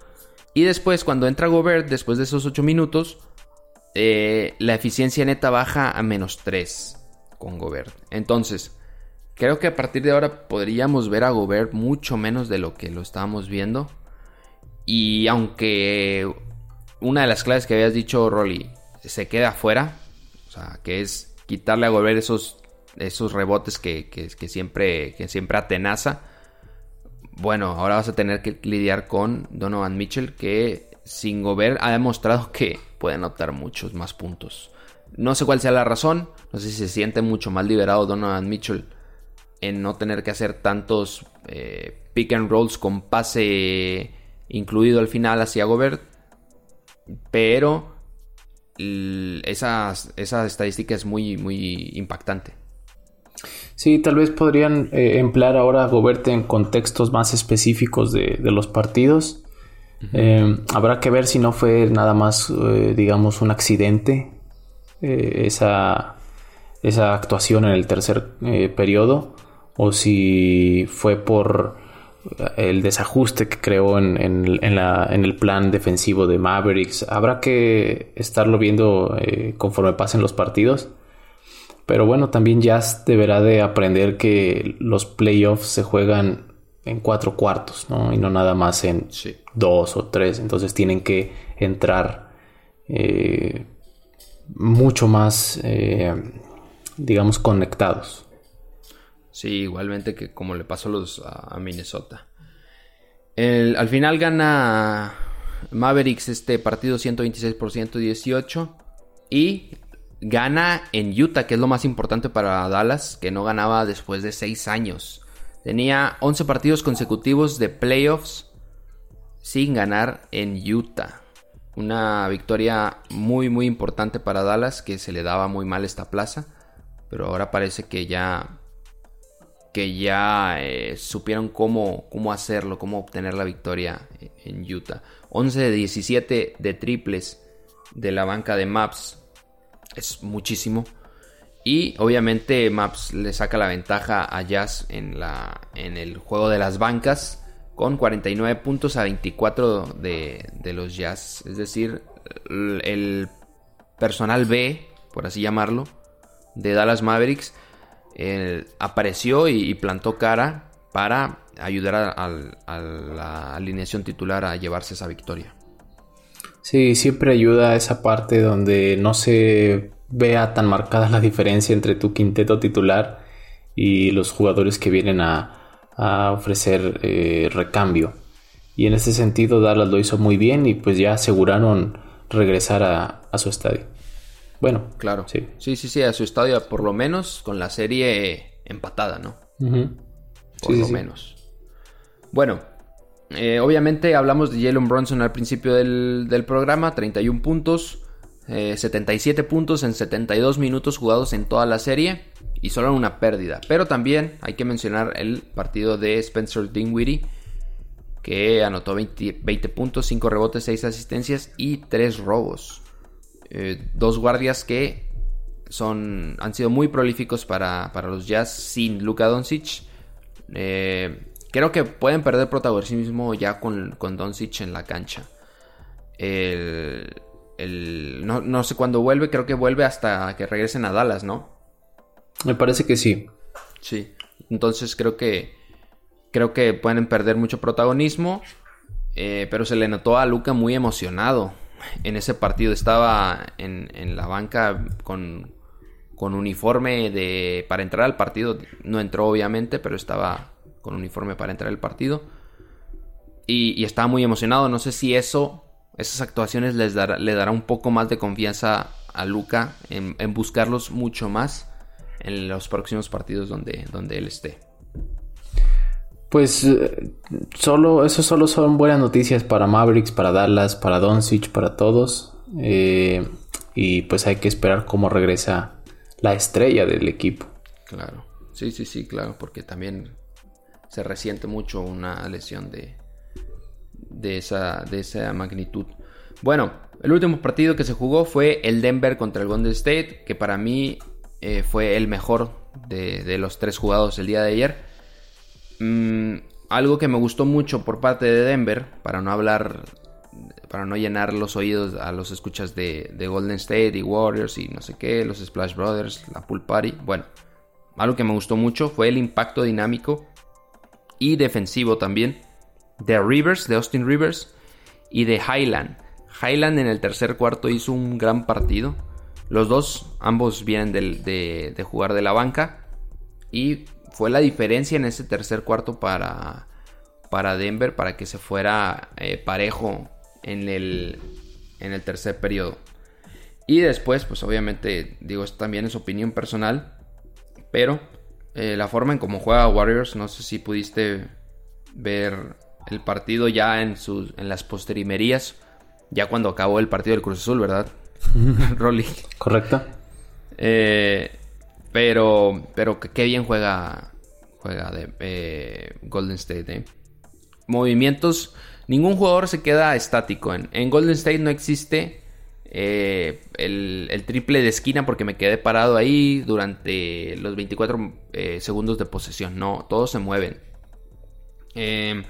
S2: Y después, cuando entra Gobert, después de esos 8 minutos, eh, la eficiencia neta baja a menos 3 con Gobert. Entonces, creo que a partir de ahora podríamos ver a Gobert mucho menos de lo que lo estábamos viendo. Y aunque una de las claves que habías dicho, Rolly, se queda afuera, o sea, que es quitarle a Gobert esos, esos rebotes que, siempre, siempre atenaza. Bueno, ahora vas a tener que lidiar con Donovan Mitchell, que sin Gobert ha demostrado que puede anotar muchos más puntos. No sé cuál sea la razón, no sé si se siente mucho más liberado Donovan Mitchell en no tener que hacer tantos eh, pick and rolls con pase incluido al final hacia Gobert. Pero esa, esa estadística es muy, muy impactante.
S3: Sí, tal vez podrían eh, emplear ahora a Gobert en contextos más específicos de, los partidos. Eh, habrá que ver si no fue nada más, digamos, un accidente esa, esa actuación en el tercer periodo o si fue por el desajuste que creó en, el plan defensivo de Mavericks. Habrá que estarlo viendo eh, conforme pasen los partidos. Pero bueno, también Jazz deberá de aprender que los playoffs se juegan en cuatro cuartos, ¿no? Y no nada más en dos o tres. Entonces tienen que entrar eh, mucho más, eh, digamos, conectados.
S2: Sí, igualmente que como le pasó a, Minnesota. al final gana Mavericks este partido 126 por 118 y gana en Utah, que es lo más importante para Dallas, que no ganaba después de 6 años. Tenía 11 partidos consecutivos de playoffs sin ganar en Utah. Una victoria muy muy importante para Dallas, que se le daba muy mal esta plaza, pero ahora parece que ya que ya eh, supieron cómo, cómo hacerlo, cómo obtener la victoria en Utah. 11 de 17 de triples de la banca de Maps es muchísimo. Y obviamente Maps le saca la ventaja a Jazz en, la, en el juego de las bancas con 49 puntos a 24 de, de los Jazz. Es decir, el personal B, por así llamarlo, de Dallas Mavericks apareció y, plantó cara para ayudar a, la alineación titular a llevarse esa victoria.
S3: Sí, siempre ayuda esa parte donde no se vea tan marcada la diferencia entre tu quinteto titular y los jugadores que vienen a, ofrecer eh, recambio. Y en ese sentido Dallas lo hizo muy bien y pues ya aseguraron regresar a su estadio. Bueno,
S2: claro. Sí. sí, sí, sí, a su estadio, por lo menos con la serie empatada, ¿no? Por lo menos. Bueno, eh, obviamente hablamos de Jalen Bronson al principio del, programa, 31 puntos, 77 eh, puntos en 72 minutos jugados en toda la serie y solo una pérdida. Pero también hay que mencionar el partido de Spencer Dinwiddie, que anotó 20, 20 puntos, 5 rebotes, 6 asistencias y 3 robos. Eh, dos guardias que son, han sido muy prolíficos para, los Jazz sin Luka Doncic. Eh, creo que pueden perder protagonismo ya con, con Doncic en la cancha. no, sé cuándo vuelve, creo que vuelve hasta que regresen a Dallas, ¿no?
S3: Me parece que sí.
S2: Sí, entonces creo que creo que pueden perder mucho protagonismo, eh, pero se le notó a Luca muy emocionado en ese partido. Estaba en, la banca con, uniforme de, para entrar al partido. No entró obviamente, pero estaba con uniforme para entrar al partido. Y, estaba muy emocionado. No sé si eso, esas actuaciones les le dará un poco más de confianza a Luca en, buscarlos mucho más en los próximos partidos donde, donde él esté.
S3: Pues eh, solo, eso solo son buenas noticias para Mavericks, para Dallas, para Doncic, para todos. Eh, y pues hay que esperar cómo regresa la estrella del equipo.
S2: Claro, sí, sí, sí, claro, porque también se resiente mucho una lesión de, de, esa, de esa magnitud. Bueno, el último partido que se jugó fue el Denver contra el Golden State, que para mí eh, fue el mejor de, los tres jugados el día de ayer. Mm, algo que me gustó mucho por parte de Denver, para no hablar, para no llenar los oídos a los escuchas de, de Golden State y Warriors y no sé qué, los Splash Brothers, la Pool Party. Bueno, algo que me gustó mucho fue el impacto dinámico y defensivo también de Rivers, de Austin Rivers y de Highland. Highland en el tercer cuarto hizo un gran partido. Los dos, ambos vienen de, jugar de la banca. Y fue la diferencia en ese tercer cuarto para, para Denver para que se fuera eh, parejo en el, en el tercer periodo. Y después, pues obviamente, digo, esto también es opinión personal. Pero eh, la forma en cómo juega Warriors, no sé si pudiste ver el partido ya en, sus, en las posterimerías, ya cuando acabó el partido del Cruz Azul, ¿verdad?
S3: Rolly. Correcto.
S2: Eh, pero, pero qué bien juega, juega eh, Golden State. ¿eh? Movimientos, ningún jugador se queda estático. En, en Golden State no existe el, el, triple de esquina porque me quedé parado ahí durante los 24 segundos de posesión. No, todos se mueven. Eh,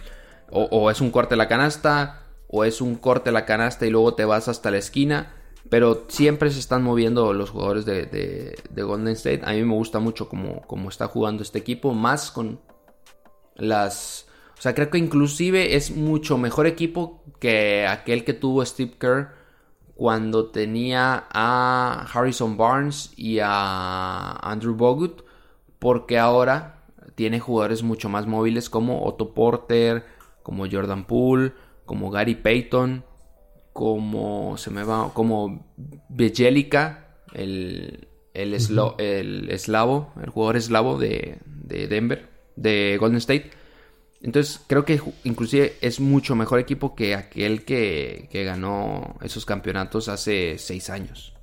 S2: o, es un corte a la canasta, o es un corte a la canasta y luego te vas hasta la esquina. Pero siempre se están moviendo los jugadores de, Golden State. A mí me gusta mucho cómo, está jugando este equipo. Más con las... O sea, creo que inclusive es mucho mejor equipo que aquel que tuvo Steve Kerr cuando tenía a Harrison Barnes y a Andrew Bogut. Porque ahora tiene jugadores mucho más móviles como Otto Porter, como Jordan Poole, como Gary Payton, como se me va, como Bejelica, el, el, el eslavo, el jugador eslavo de, de, Denver, de Golden State. Entonces creo que inclusive es mucho mejor equipo que aquel que, que ganó esos campeonatos hace seis años.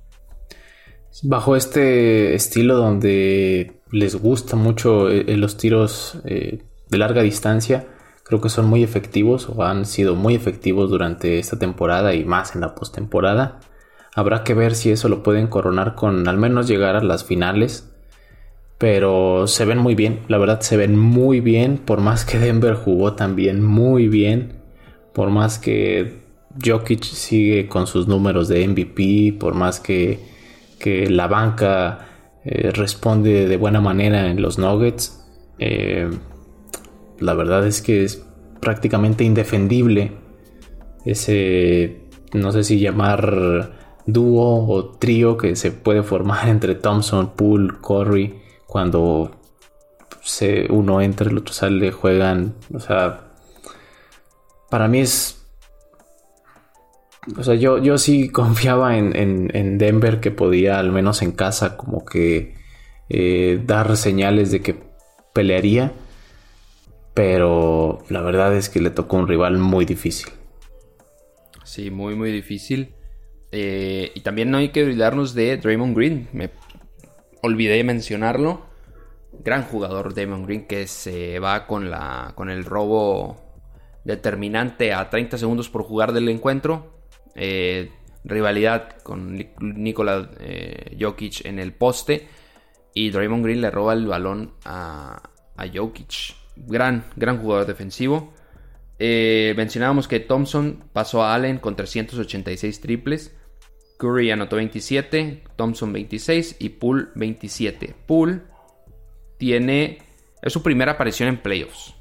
S3: Bajo este estilo donde les gusta mucho eh, los tiros eh, de larga distancia, Creo que son muy efectivos o han sido muy efectivos durante esta temporada y más en la postemporada. Habrá que ver si eso lo pueden coronar con al menos llegar a las finales. Pero se ven muy bien, la verdad se ven muy bien. Por más que Denver jugó también muy bien. Por más que Jokic sigue con sus números de MVP. Por más que, que la banca eh, responde de buena manera en los Nuggets. Eh, la verdad es que es prácticamente indefendible ese, no sé si llamar dúo o trío que se puede formar entre Thompson, Poole, Curry, cuando se, uno entra, el otro sale, juegan, o sea, para mí es... O sea, yo, yo sí confiaba en, Denver que podía, al menos en casa, como que eh, dar señales de que pelearía pero la verdad es que le tocó un rival muy difícil.
S2: Sí, muy, muy difícil. Eh, y también no hay que olvidarnos de Draymond Green. Me olvidé mencionarlo. Gran jugador Draymond Green que se va con, la, con el robo determinante a 30 segundos por jugar del encuentro. Eh, rivalidad con Nikola eh, Jokic en el poste. Y Draymond Green le roba el balón a, a Jokic gran, gran jugador defensivo. Eh, mencionábamos que Thompson pasó a Allen con 386 triples. Curry anotó 27, Thompson 26 y Poole 27. Poole tiene. Es su primera aparición en playoffs.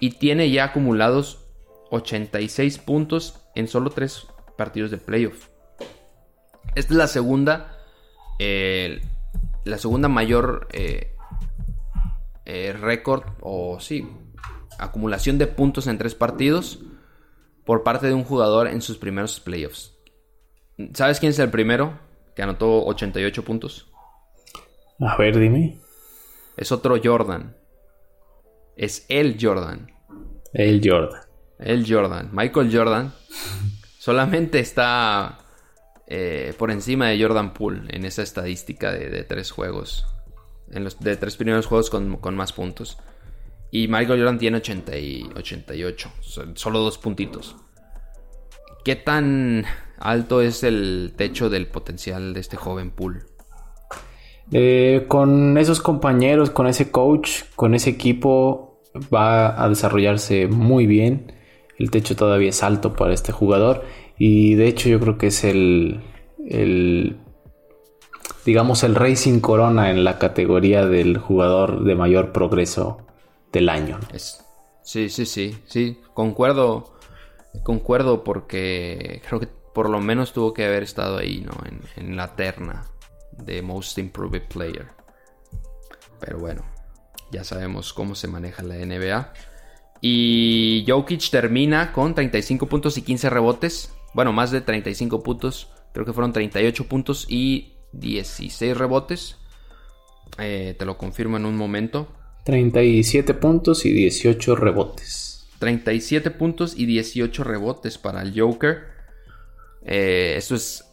S2: Y tiene ya acumulados 86 puntos en solo 3 partidos de playoffs. Esta es la segunda. Eh, la segunda mayor eh, eh, récord o sí, acumulación de puntos en tres partidos por parte de un jugador en sus primeros playoffs. ¿Sabes quién es el primero? que anotó 88 puntos?
S3: A ver, dime.
S2: Es otro Jordan. Es el Jordan.
S3: El Jordan.
S2: El Jordan. Michael Jordan solamente está eh, por encima de Jordan Poole en esa estadística de, tres juegos. En los de tres primeros juegos con, más puntos. Y Michael Jordan tiene 80 y 88. Solo dos puntitos. ¿Qué tan alto es el techo del potencial de este joven Poole?
S3: Eh, con esos compañeros, con ese coach, con ese equipo, va a desarrollarse muy bien. El techo todavía es alto para este jugador. Y de hecho, yo creo que es el digamos, el rey sin corona en la categoría del jugador de mayor progreso del año.
S2: sí, sí, sí, sí, concuerdo, concuerdo porque creo que por lo menos tuvo que haber estado ahí, ¿no? en la terna de Most Improved Player. Pero bueno, ya sabemos cómo se maneja la NBA. Y Jokic termina con 35 puntos y 15 rebotes. Bueno, más de 35 puntos. Creo que fueron 38 puntos y 16 rebotes. Eh, te lo confirmo en un momento.
S3: 37 puntos y 18 rebotes.
S2: 37 puntos y 18 rebotes para el Joker. Eh, esto es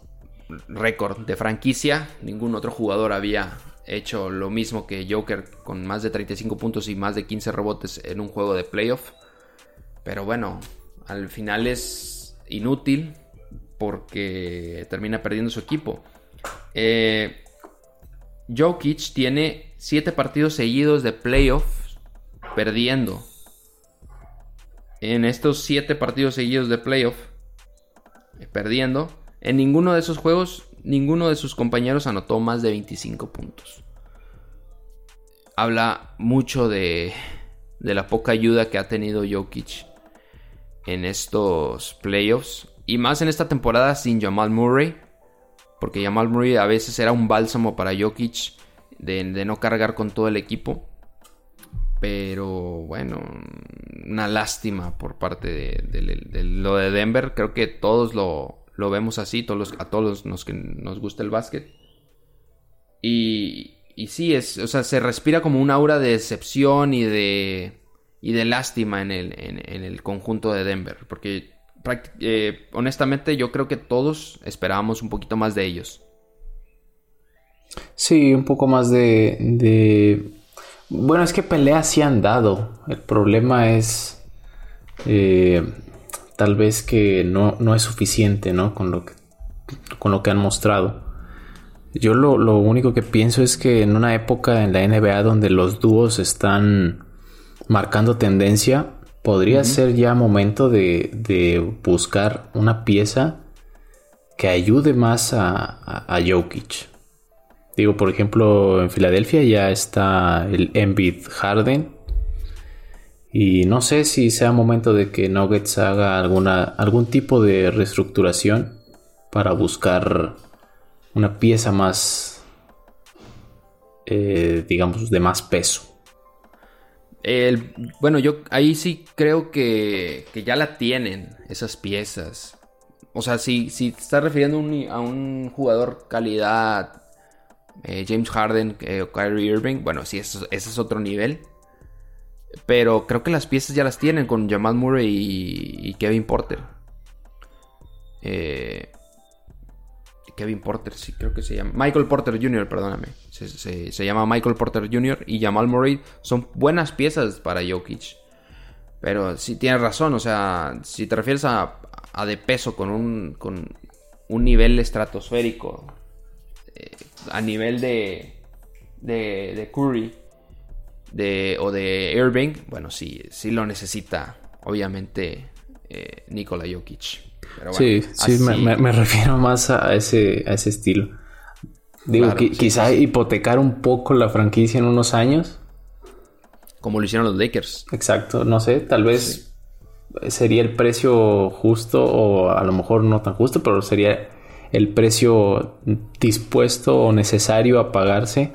S2: récord de franquicia. Ningún otro jugador había hecho lo mismo que Joker con más de 35 puntos y más de 15 rebotes en un juego de playoff. Pero bueno, al final es inútil porque termina perdiendo su equipo. Eh, Jokic tiene 7 partidos seguidos de playoff perdiendo. En estos 7 partidos seguidos de playoff eh, perdiendo, en ninguno de esos juegos, ninguno de sus compañeros anotó más de 25 puntos. Habla mucho de, de la poca ayuda que ha tenido Jokic en estos playoffs. Y más en esta temporada sin Jamal Murray. Porque Jamal Murray a veces era un bálsamo para Jokic de, no cargar con todo el equipo. Pero bueno, una lástima por parte de, lo de Denver. Creo que todos lo, lo vemos así, a todos los que nos gusta el básquet. Y, y sí, es, o sea, se respira como un aura de decepción y de, y de lástima en el, en, el conjunto de Denver. Porque eh, honestamente yo creo que todos esperábamos un poquito más de ellos.
S3: Sí, un poco más de, de... Bueno, es que peleas sí han dado. El problema es... Eh, tal vez que no, no es suficiente, ¿no? Con lo que, con lo que han mostrado. Yo lo, único que pienso es que en una época en la NBA donde los dúos están marcando tendencia, podría ser ya momento de, buscar una pieza que ayude más a, a, Jokic. Digo, por ejemplo, en Filadelfia ya está el Embiid Harden y no sé si sea momento de que Nuggets haga alguna, algún tipo de reestructuración para buscar una pieza más, eh, digamos, de más peso.
S2: Bueno, yo ahí sí creo que, ya la tienen esas piezas. O sea, si, si te estás refiriendo a un jugador calidad eh, James Harden eh, o Kyrie Irving, bueno, sí, ese es otro nivel. Pero creo que las piezas ya las tienen con Jamal Murray y, Kevin Porter. Eh, Kevin Porter, sí, creo que se llama. Michael Porter Jr., perdóname. Se, llama Michael Porter Jr. y Jamal Murray son buenas piezas para Jokic. Pero sí tienes razón, o sea, si te refieres a, de peso con un, con un nivel estratosférico, eh, a nivel de, de, de Curry de, o de Irving, bueno, sí, sí lo necesita, obviamente, eh, Nikola Jokic.
S3: Sí, sí, me, refiero más a ese, a ese estilo. Digo, quizá hipotecar un poco la franquicia en unos años.
S2: Como lo hicieron los Lakers.
S3: Exacto, no sé, tal vez sería el precio justo o a lo mejor no tan justo, pero sería el precio dispuesto o necesario a pagarse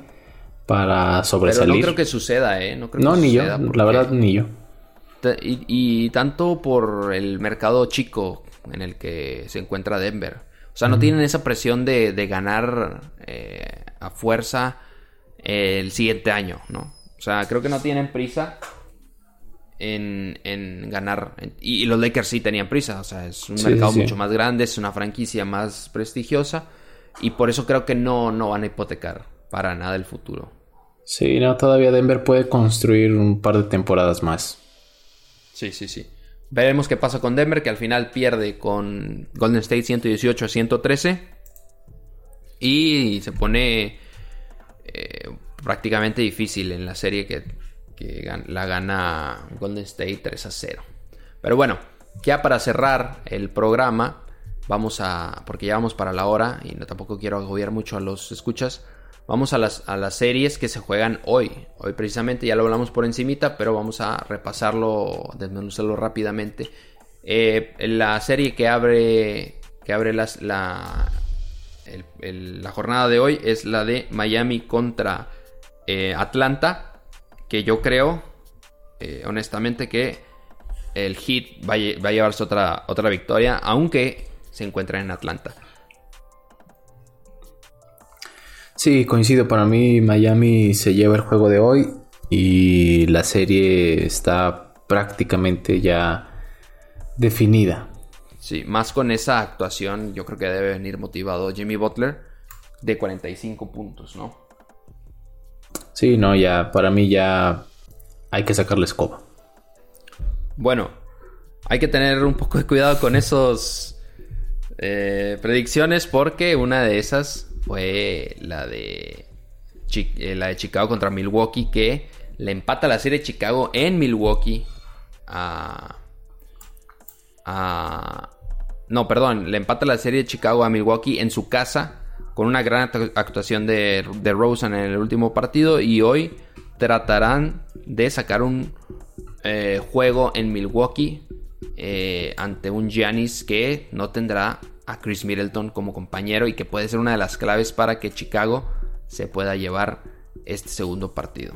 S3: para sobresalir. Pero
S2: no creo que suceda, ¿eh?
S3: No, creo ni yo, la verdad ni yo.
S2: Y, tanto por el mercado chico en el que se encuentra Denver. O sea, no tienen esa presión de, de ganar eh, a fuerza el siguiente año, ¿no? O sea, creo que no tienen prisa en, en ganar. Y, y los Lakers sí tenían prisa. O sea, es un
S3: Sí,
S2: mercado
S3: sí.
S2: mucho más grande, es una franquicia más prestigiosa. Y por eso creo que no, no van a hipotecar para nada el futuro.
S3: Sí, no, todavía Denver puede construir un par de temporadas más.
S2: Sí, sí, sí. Veremos qué pasa con Denver, que al final pierde con Golden State 118 a 113. Y se pone eh, prácticamente difícil en la serie que, la gana Golden State 3 a 0. Pero bueno, ya para cerrar el programa, vamos a. Porque ya vamos para la hora y no, tampoco quiero agobiar mucho a los escuchas. Vamos a las, a las series que se juegan hoy. Hoy precisamente ya lo hablamos por encimita, pero vamos a repasarlo, desmenuzarlo rápidamente. Eh, la serie que abre, que abre la, la jornada de hoy es la de Miami contra eh, Atlanta, que yo creo, eh, honestamente, que el Heat va a, lle- va a llevarse otra, otra victoria, aunque se encuentra en Atlanta.
S3: Sí, coincido. Para mí, Miami se lleva el juego de hoy y la serie está prácticamente ya definida.
S2: Sí, más con esa actuación, yo creo que debe venir motivado Jimmy Butler de 45 puntos, ¿no?
S3: Sí, no, ya para mí ya hay que sacarle escoba.
S2: Bueno, hay que tener un poco de cuidado con esos eh, predicciones porque una de esas fue la de, eh, la de Chicago contra Milwaukee que le empata la serie Chicago en Milwaukee a... no, perdón, le empata la serie de Chicago a Milwaukee en su casa con una gran actu- actuación de, de Rosen en el último partido y hoy tratarán de sacar un eh, juego en Milwaukee eh, ante un Giannis que no tendrá a Chris Middleton como compañero y que puede ser una de las claves para que Chicago se pueda llevar este segundo partido.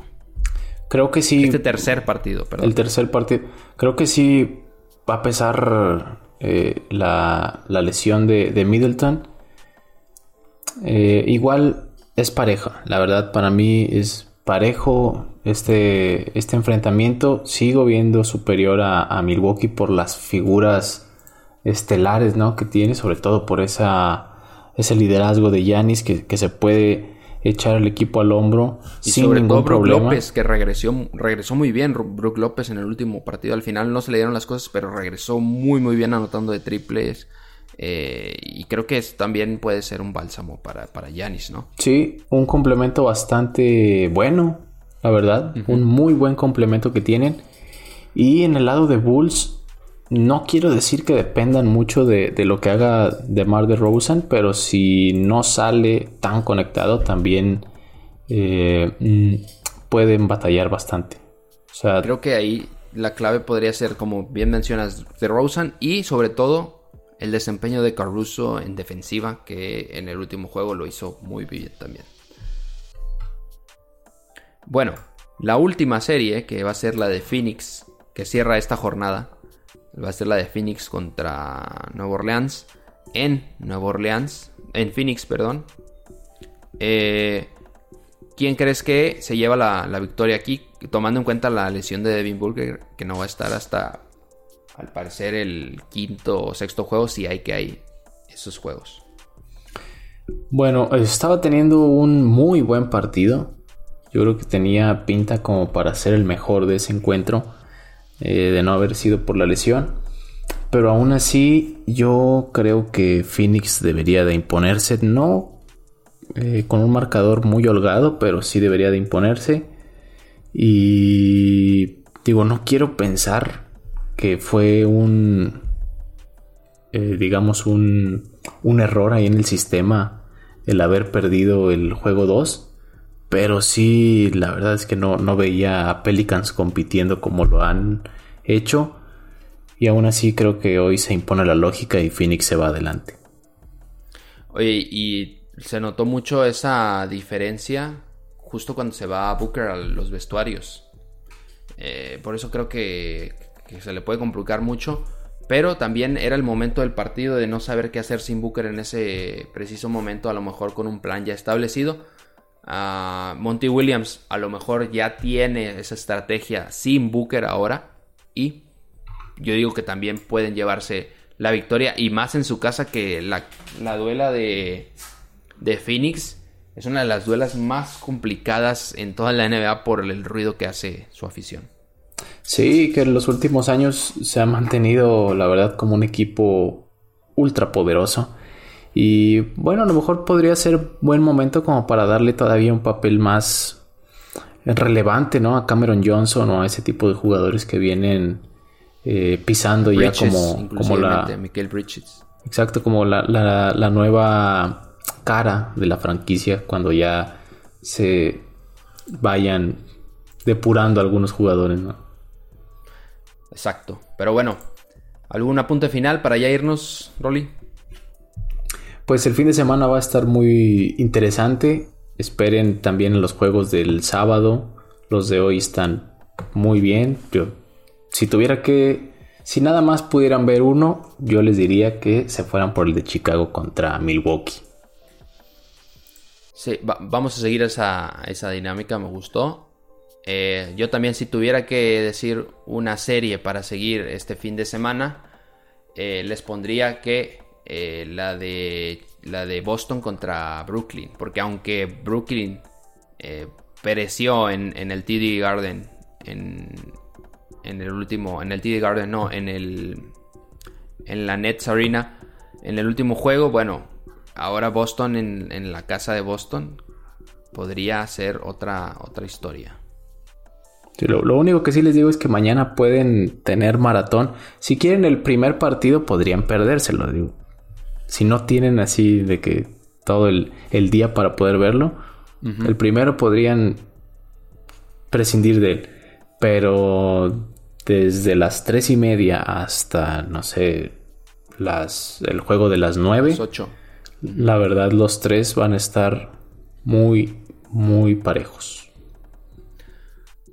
S3: Creo que sí.
S2: Este tercer partido, perdón.
S3: El tercer partido. Creo que sí va a pesar eh, la, la lesión de, de Middleton. Eh, igual es pareja. La verdad, para mí es parejo este, este enfrentamiento. Sigo viendo superior a, a Milwaukee por las figuras estelares ¿no? que tiene, sobre todo por esa, ese liderazgo de Yanis que, que se puede echar el equipo al hombro
S2: Y
S3: sin
S2: sobre
S3: ningún
S2: todo Brook
S3: problema.
S2: López, que regresó, regresó muy bien. Brook López en el último partido. Al final no se le dieron las cosas, pero regresó muy, muy bien anotando de triples. Eh, y creo que también puede ser un bálsamo para, para Giannis, ¿no?
S3: Sí, un complemento bastante bueno, la verdad. Un muy buen complemento que tienen. Y en el lado de Bulls, no quiero decir que dependan mucho de, lo que haga DeMar DeRozan, pero si no sale tan conectado, también eh, mm, pueden batallar bastante.
S2: Creo que ahí la clave podría ser, como bien mencionas, de Rosen y sobre todo el desempeño de Caruso en defensiva, que en el último juego lo hizo muy bien también. Bueno, la última serie, que va a ser la de Phoenix, que cierra esta jornada, va a ser la de Phoenix contra Nueva Orleans, en Nueva Orleans, en Phoenix, perdón. Eh, ¿Quién crees que se lleva la, la victoria aquí? Tomando en cuenta la lesión de Devin Booker, que no va a estar hasta, al parecer, el quinto o sexto juego, si hay que hay esos juegos.
S3: Bueno, estaba teniendo un muy buen partido. Yo creo que tenía pinta como para ser el mejor de ese encuentro, eh, de no haber sido por la lesión. Pero aún así, yo creo que Phoenix debería de imponerse, no eh, con un marcador muy holgado, pero sí debería de imponerse. Y digo, no quiero pensar que fue un, eh, digamos, un, un error ahí en el sistema el haber perdido el juego 2. Pero sí, la verdad es que no, no veía a Pelicans compitiendo como lo han hecho. Y aún así creo que hoy se impone la lógica y Phoenix se va adelante.
S2: Oye, y se notó mucho esa diferencia justo cuando se va a Booker a los vestuarios. Eh, por eso creo que, que se le puede complicar mucho. Pero también era el momento del partido de no saber qué hacer sin Booker en ese preciso momento, a lo mejor con un plan ya establecido. Monty Williams a lo mejor ya tiene esa estrategia sin Booker ahora. Y yo digo que también pueden llevarse la victoria. Y más en su casa que la, la duela de, de Phoenix es una de las duelas más complicadas en toda la NBA por el ruido que hace su afición.
S3: Sí, que en los últimos años se ha mantenido, la verdad, como un equipo ultra poderoso. Y bueno, a lo mejor podría ser buen momento como para darle todavía un papel más relevante, ¿no? A Cameron Johnson o a ese tipo de jugadores que vienen eh, pisando ya como, como la...
S2: Michael Bridges.
S3: Exacto, como la, la, nueva cara de la franquicia cuando ya se vayan depurando algunos jugadores, ¿no?
S2: Exacto. Pero bueno, ¿algún apunte final para ya irnos, Rolly?
S3: Pues el fin de semana va a estar muy interesante. Esperen también los juegos del sábado. Los de hoy están muy bien. Yo, si tuviera que, si nada más pudieran ver uno, yo les diría que se fueran por el de Chicago contra Milwaukee.
S2: Sí, vamos a seguir esa, esa dinámica, me gustó. Eh, yo también si tuviera que decir una serie para seguir este fin de semana, eh, les pondría que eh, la, de, la de Boston contra Brooklyn. Porque aunque Brooklyn eh, pereció en, el TD Garden, en, en, el último, en el TD Garden, no, en el, en la Nets Arena, en el último juego, bueno, ahora Boston en, en la casa de Boston podría ser otra, otra historia.
S3: lo, lo, único que sí les digo es que mañana pueden tener maratón. Si quieren el primer partido, podrían perdérselo. Digo si no tienen así de que todo el, día para poder verlo, el primero podrían prescindir de él. Pero desde las tres y media hasta, no sé, las, el juego de las nueve.
S2: ocho.
S3: La verdad, los tres van a estar muy, muy parejos.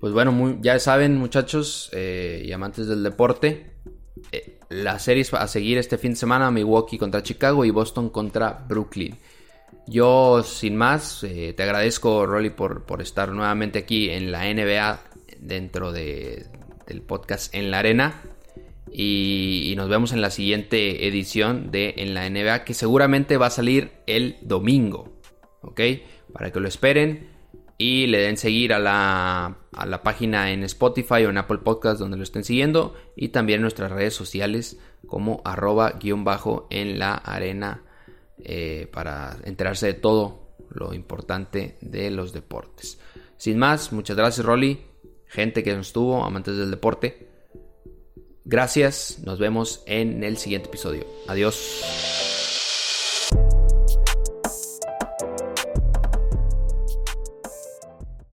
S2: Pues bueno, ya saben, muchachos eh, y amantes del deporte, eh, las series a seguir este fin de semana, Milwaukee contra Chicago y Boston contra Brooklyn. Yo, sin más, eh, te agradezco, Rolly, por, por, estar nuevamente aquí en la NBA dentro de, del podcast En la Arena. Y, y, nos vemos en la siguiente edición de En la NBA, que seguramente va a salir el domingo. ¿Ok? Para que lo esperen y le den seguir a la, a la página en Spotify o en Apple Podcast donde lo estén siguiendo y también nuestras redes sociales como arroba guion bajo en la arena eh, para enterarse de todo lo importante de los deportes. Sin más, muchas gracias Rolly, gente que nos estuvo, amantes del deporte. Gracias, nos vemos en el siguiente episodio. Adiós.